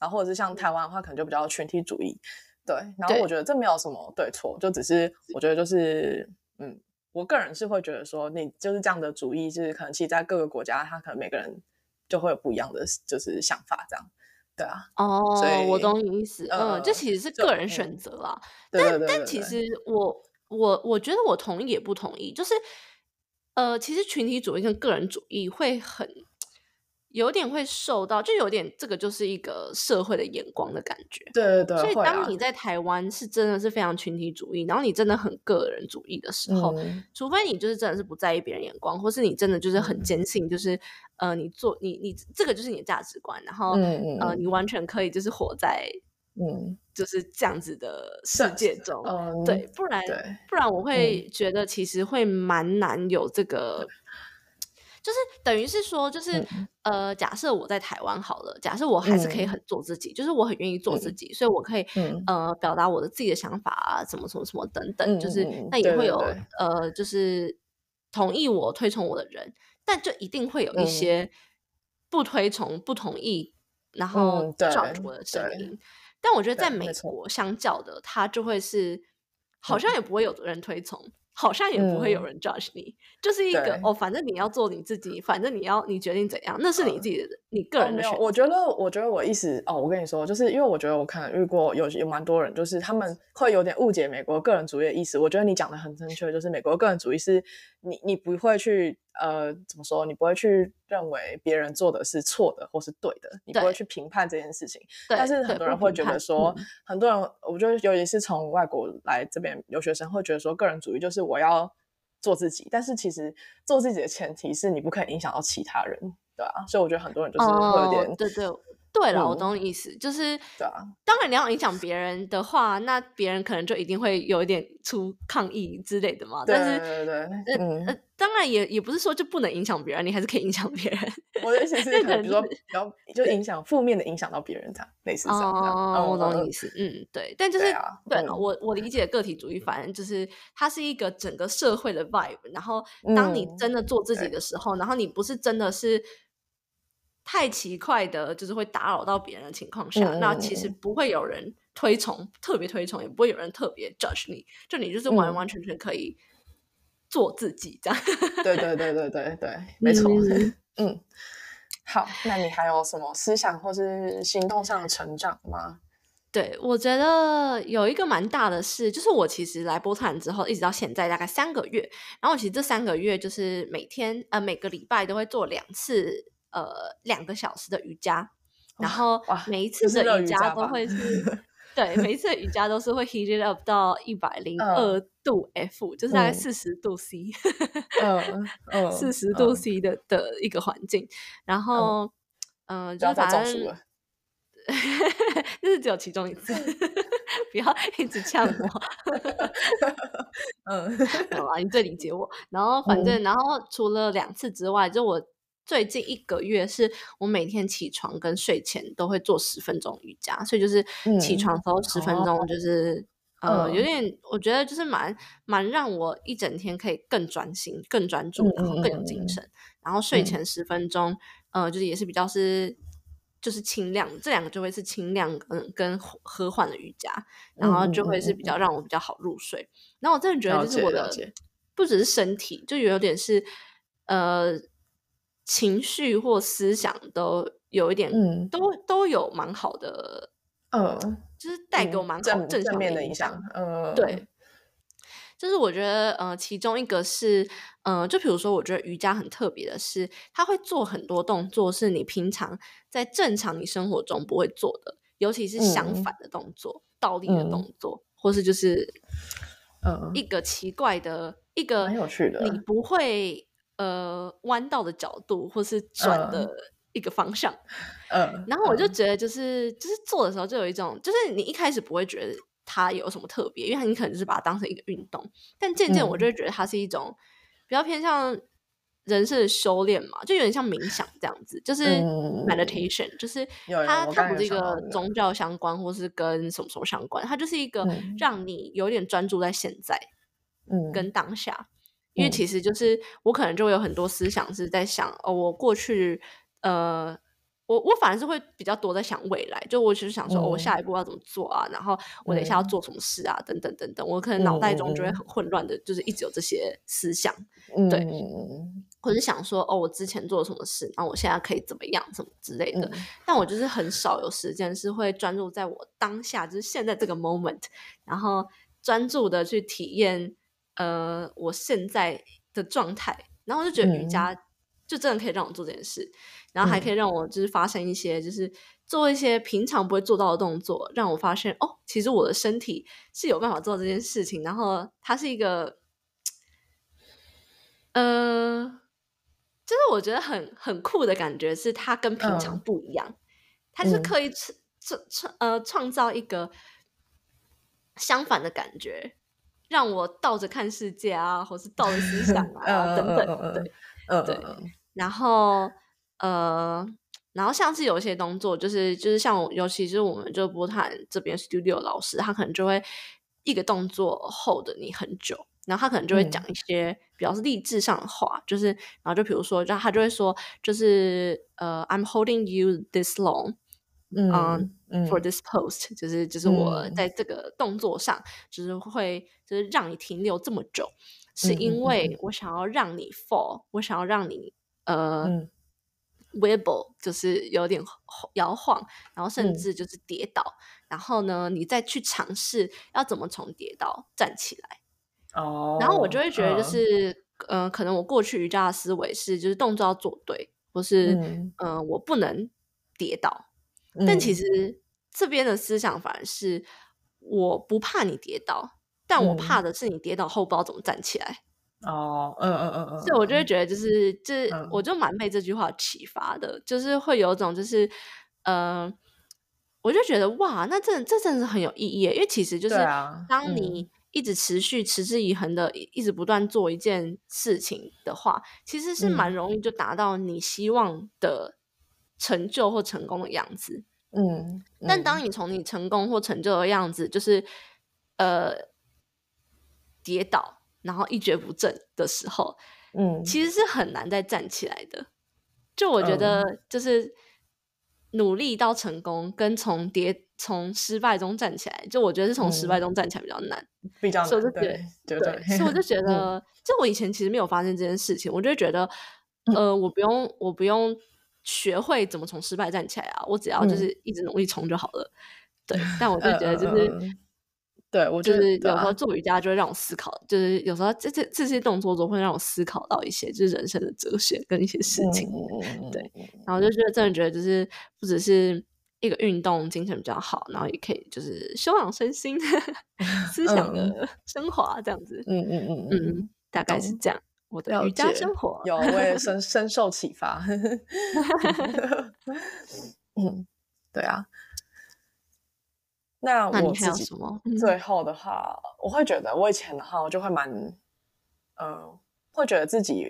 [SPEAKER 2] 然后或者是像台湾的话，可能就比较群体主义。对，然后我觉得这没有什么对错，就只是我觉得就是嗯。我个人是会觉得说，你就是这样的主义，就是可能其实在各个国家，他可能每个人就会有不一样的就是想法，这样，对啊。
[SPEAKER 1] 哦，
[SPEAKER 2] 所以
[SPEAKER 1] 我懂你意思，嗯，这其实是个人选择啦。但但其实我我我觉得我同意也不同意，就是呃，其实群体主义跟个人主义会很。有点会受到，就有点这个就是一个社会的眼光的感觉。
[SPEAKER 2] 对对对。
[SPEAKER 1] 所以当你在台湾是真的是非常群体主义，然后你真的很个人主义的时候，除非你就是真的是不在意别人眼光，或是你真的就是很坚信，就是呃，你做你你这个就是你的价值观，然后呃，你完全可以就是活在嗯就是这样子的世界中，对，不然不然我会觉得其实会蛮难有这个。就是等于是说，就是呃，假设我在台湾好了，假设我还是可以很做自己，就是我很愿意做自己，所以我可以呃表达我的自己的想法啊，什么什么什么等等，就是那也会有呃，就是同意我推崇我的人，但就一定会有一些不推崇、不同意，然后 judge 我的声音。但我觉得在美国相较的，他就会是好像也不会有人推崇。好像也不会有人 judge 你，就是一个哦，反正你要做你自己，反正你要你决定怎样，那是你自己的你个人的选择。
[SPEAKER 2] 我觉得，我觉得我意思哦，我跟你说，就是因为我觉得我可能遇过有有蛮多人，就是他们会有点误解美国个人主义的意思。我觉得你讲的很正确，就是美国个人主义是你你不会去呃怎么说，你不会去认为别人做的是错的或是对的，你不会去评判这件事情。但是很多人会觉得说，很多人我觉得尤其是从外国来这边留学生会觉得说，个人主义就是。我要做自己，但是其实做自己的前提是你不可以影响到其他人，对啊，所以我觉得很多人就是会有点
[SPEAKER 1] 对对对了，我懂你意思，就是
[SPEAKER 2] 对啊。
[SPEAKER 1] 当然你要影响别人的话，那别人可能就一定会有一点出抗议之类的嘛。但是，
[SPEAKER 2] 对对对，嗯，
[SPEAKER 1] 当然也也不是说就不能影响别人，你还是可以影响别人。
[SPEAKER 2] 我的意思是，比如说，比较就影响负面的影响到别人，这样类似这样。哦，
[SPEAKER 1] 我懂你意思，嗯，对。但就是对了，我我理解个体主义，反正就是它是一个整个社会的 vibe。然后，当你真的做自己的时候，然后你不是真的是。太奇怪的，就是会打扰到别人的情况下，那其实不会有人推崇，特别推崇，也不会有人特别 judge 你，就你就是完完全全可以做自己这样。
[SPEAKER 2] 对对对对对对，没错。嗯，好，那你还有什么思想或是行动上的成长吗？
[SPEAKER 1] 对，我觉得有一个蛮大的事，就是我其实来波特兰之后，一直到现在大概三个月，然后其实这三个月就是每天呃每个礼拜都会做两次。呃，两个小时的瑜伽，然后每一次的瑜伽都会是，对，每一次瑜伽都是会 heat it up 到一百零二。度 F，就是大概四十度 C，嗯 嗯，四十度。C 的的一个环境，然后嗯，就反正，就是只有其中一次，不要一直呛我，嗯，好吧，你最理解我，然后反正，然后除了两次之外，就我。最近一个月是我每天起床跟睡前都会做十分钟瑜伽，所以就是起床之后十分钟，就是呃有点我觉得就是蛮蛮让我一整天可以更专心、更专注，然后更有精神。然后睡前十分钟，呃，就是也是比较是就是清亮，这两个就会是清亮跟跟和缓的瑜伽，然后就会是比较让我比较好入睡。然后我真的觉得就是我的不只是身体，就有点是呃。情绪或思想都有一点，嗯，都都有蛮好的，嗯，就是带给我蛮好正
[SPEAKER 2] 面
[SPEAKER 1] 的影
[SPEAKER 2] 响，嗯，
[SPEAKER 1] 对，就是我觉得，呃，其中一个是，呃，就比如说，我觉得瑜伽很特别的是，它会做很多动作，是你平常在正常你生活中不会做的，尤其是相反。的动作，倒立的动作，或是就是，呃，一个奇怪的一个
[SPEAKER 2] 很有趣的，
[SPEAKER 1] 你不会。呃，弯道的角度，或是转的一个方向，嗯，然后我就觉得，就是就是做的时候，就有一种，就是你一开始不会觉得它有什么特别，因为你可能就是把它当成一个运动，但渐渐我就会觉得它是一种比较偏向人生的修炼嘛，就有点像冥想这样子，就是 meditation，就是它它不是一个宗教相关，或是跟什么什么相关，它就是一个让你有点专注在现在，嗯，跟当下。因为其实就是我可能就会有很多思想是在想哦，我过去呃，我我反而是会比较多在想未来，就我就是想说我下一步要怎么做啊，然后我等一下要做什么事啊，等等等等，我可能脑袋中就会很混乱的，就是一直有这些思想，对，或者想说哦，我之前做了什么事，然后我现在可以怎么样，什么之类的，但我就是很少有时间是会专注在我当下，就是现在这个 moment，然后专注的去体验。呃，我现在的状态，然后我就觉得瑜伽就真的可以让我做这件事，然后还可以让我就是发生一些，就是做一些平常不会做到的动作，让我发现哦，其实我的身体是有办法做这件事情。然后它是一个，呃，就是我觉得很很酷的感觉，是它跟平常不一样，它是刻意创创呃创造一个相反的感觉。让我倒着看世界啊，或是倒着思 想啊，等等，对，对。然后，呃，然后像是有一些动作，就是就是像我，尤其是我们就波坦这边 studio 老师，他可能就会一个动作 hold 你很久，然后他可能就会讲一些比较是励志上的话，就是然后就比如说，就他就会说，就是呃，I'm holding you this long。嗯，for。this post，就是就是我在这个动作上，就是会就是让你停留这么久，是因为我想要让你 fall，我想要让你呃 wibble，就是有点摇晃，然后甚至就是跌倒，然后呢，你再去尝试要怎么从跌倒站起来。哦，然后我就会觉得就是，呃，可能我过去瑜伽的思维是，就是动作要做对，或是嗯，我不能跌倒。但其实这边的思想反而是，我不怕你跌倒，但我怕的是你跌倒后不知道怎么站起来。
[SPEAKER 2] 哦，嗯嗯嗯嗯，
[SPEAKER 1] 所以我就会觉得，就是，就是，我就蛮被这句话启发的，就是会有种，就是，呃，我就觉得哇，那这这真的是很有意义，因为其实就是当你。一直持续持之以恒的一直不断做一件事情的话，其实是蛮容易就达到你希望的成就或成功的样子。嗯，但当你从你成功或成就的样子，就是呃跌倒，然后一蹶不振的时候，嗯，其实是很难再站起来的。就我觉得，就是努力到成功，跟从跌从失败中站起来，就我觉得是从失败中站起来比较难，
[SPEAKER 2] 比较
[SPEAKER 1] 难。
[SPEAKER 2] 对对
[SPEAKER 1] 对，所以我就觉得，就我以前其实没有发现这件事情，我就觉得，呃，我不用，我不用。学会怎么从失败站起来啊！我只要就是一直努力冲就好了。对，但我就觉得就是，
[SPEAKER 2] 对我
[SPEAKER 1] 就是有时候做瑜伽就会让我思考，就是有时候这这这些动作都会让我思考到一些就是人生的哲学跟一些事情。对，然后就觉得真的觉得就是不只是一个运动，精神比较好，然后也可以就是修养身心、思想的升华这样子。嗯嗯嗯嗯，大概是这样。我的瑜伽生活
[SPEAKER 2] 有，我也深 深受启发。嗯，对啊。那我自己最后的话，我会觉得我以前的话，我就会蛮，呃，会觉得自己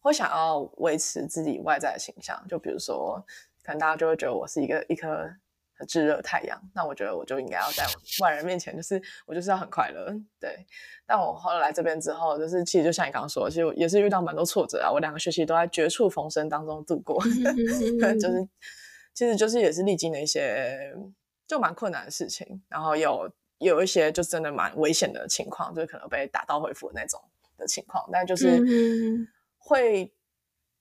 [SPEAKER 2] 会想要维持自己外在的形象，就比如说，可能大家就会觉得我是一个一颗。很炙热太阳，那我觉得我就应该要在外人面前，就是我就是要很快乐，对。但我后来来这边之后，就是其实就像你刚刚说，其实也是遇到蛮多挫折啊。我两个学期都在绝处逢生当中度过，就是其实就是也是历经了一些就蛮困难的事情，然后有有一些就真的蛮危险的情况，就是可能被打道回府的那种的情况，但就是会。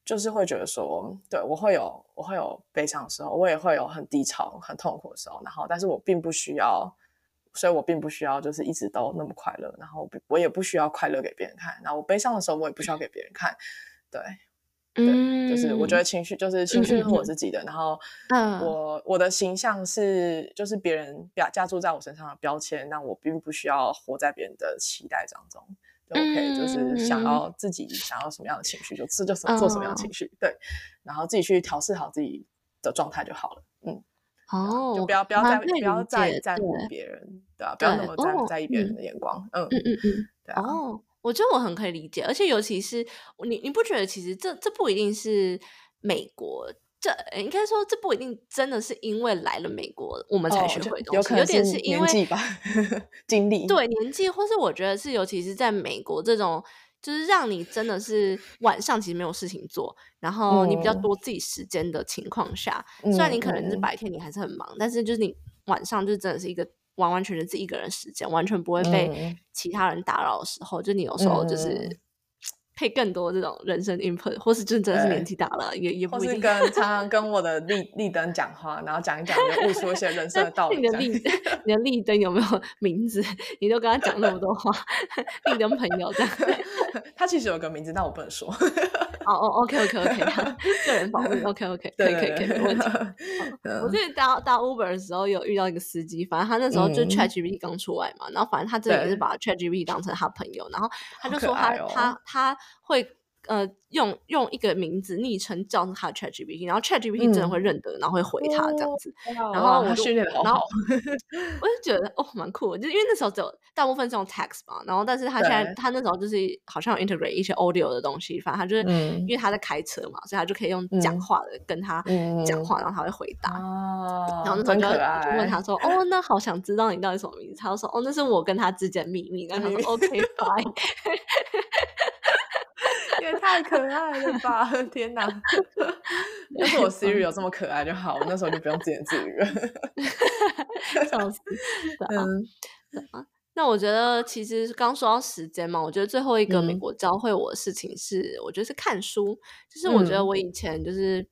[SPEAKER 2] 就是会觉得说，对我会有我会有悲伤的时候，我也会有很低潮、很痛苦的时候。然后，但是我并不需要，所以我并不需要就是一直都那么快乐。然后，我也不需要快乐给别人看。然后，我悲伤的时候，我也不需要给别人看。对，对，就是我觉得情绪就是情绪是我自己的。然后，我我的形象是就是别人标加注在我身上的标签，那我并不需要活在别人的期待当中。OK，就是想要自己想要什么样的情绪，就这就什做什么样的情绪，对，然后自己去调试好自己的状态就好了。嗯，哦，就不要不要再不要再在乎别人，对吧？不要那么在在意别人的眼光。嗯嗯嗯嗯，对啊。
[SPEAKER 1] 哦，我觉得我很可以理解，而且尤其是你你不觉得其实这这不一定是美国。这应该说，这不一定真的是因为来了美国，我们才学会东西。有点是因为
[SPEAKER 2] 吧，经历
[SPEAKER 1] 对年纪，或是我觉得是，尤其是在美国这种，就是让你真的是晚上其实没有事情做，然后你比较多自己时间的情况下，虽然你可能是白天你还是很忙，但是就是你晚上就真的是一个完完全全自己一个人时间，完全不会被其他人打扰的时候，就你有时候就是。配更多这种人生 input，或是真的是年纪大了，也也不一定。
[SPEAKER 2] 跟常常跟我的立立灯讲话，然后讲一讲，就悟出一些人生的道理。
[SPEAKER 1] 你的立 你的立灯有没有 名字？你都跟他讲那么多话，立灯朋友这样。
[SPEAKER 2] 他其实有个名字，但我不能说。
[SPEAKER 1] 哦哦，OK OK OK，个人保护，OK OK，可以可以可以，没问题。我记得搭搭 Uber 的时候有遇到一个司机，反正他那时候就 ChatGPT 刚出来嘛，然后反正他这也是把 ChatGPT 当成他朋友，然后他就说他他他会。呃，用用一个名字昵称叫他 ChatGPT，然后 ChatGPT 真的会认得，然后会回他这样子。然后我
[SPEAKER 2] 训练
[SPEAKER 1] 然后 我就觉得哦，蛮酷。就因为那时候只有大部分是用 text 嘛，然后但是他现在他那时候就是好像有 integrate 一些 audio 的东西，反正他就是因为他在开车嘛，所以他就可以用讲话的跟他讲话，然后他会回答。然后那时候就就问他说：“哦，那好想知道你到底什么名字？”他就说：“哦，那是我跟他之间秘密。”然后他说：“OK，fine。”
[SPEAKER 2] 也太可爱了吧！天哪，要是我 Siri 有这么可爱就好，我那时候就不用自言自语了。
[SPEAKER 1] 笑死！嗯，那我觉得其实刚说到时间嘛，我觉得最后一个美国教会我的事情是，我觉得是看书。就是我觉得我以前就是，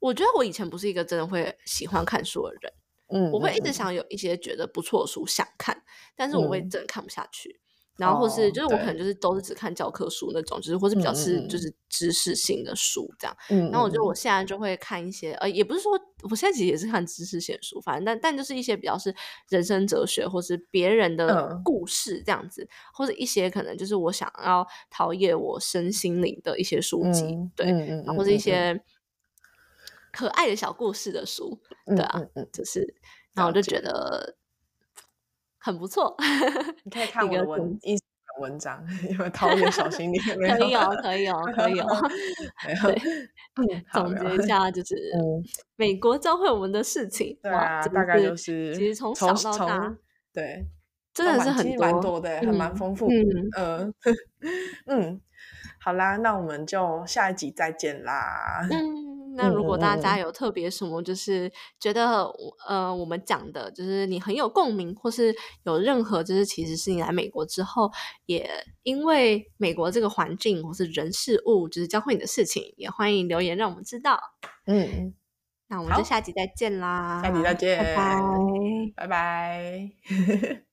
[SPEAKER 1] 我觉得我以前不是一个真的会喜欢看书的人。嗯，我会一直想有一些觉得不错的书想看，但是我会真的看不下去。然后或是就是我可能就是都是只看教科书那种，就是或是比较是就是知识性的书这样。然后我觉得我现在就会看一些呃，也不是说我现在其实也是看知识性书，反正但但就是一些比较是人生哲学或是别人的故事这样子，或者一些可能就是我想要陶冶我身心灵的一些书籍，对，或者一些可爱的小故事的书，对啊，就是，然后我就觉得很不错。
[SPEAKER 2] 你可以看我的文一文章，因为陶冶小心点，
[SPEAKER 1] 可以哦，可以哦，可以哦。对，总结一下，就是美国教会我们的事情，
[SPEAKER 2] 对啊，大概就是
[SPEAKER 1] 其实从小到大，
[SPEAKER 2] 对，
[SPEAKER 1] 真的是很
[SPEAKER 2] 蛮多的，还蛮丰富。嗯嗯，好啦，那我们就下一集再见啦。
[SPEAKER 1] 嗯。那如果大家有特别什么，就是觉得呃我们讲的，就是你很有共鸣，或是有任何就是其实是你来美国之后，也因为美国这个环境或是人事物，就是教会你的事情，也欢迎留言让我们知道。嗯，那我们就下集再见啦！
[SPEAKER 2] 下集再见，
[SPEAKER 1] 拜拜，
[SPEAKER 2] 拜拜。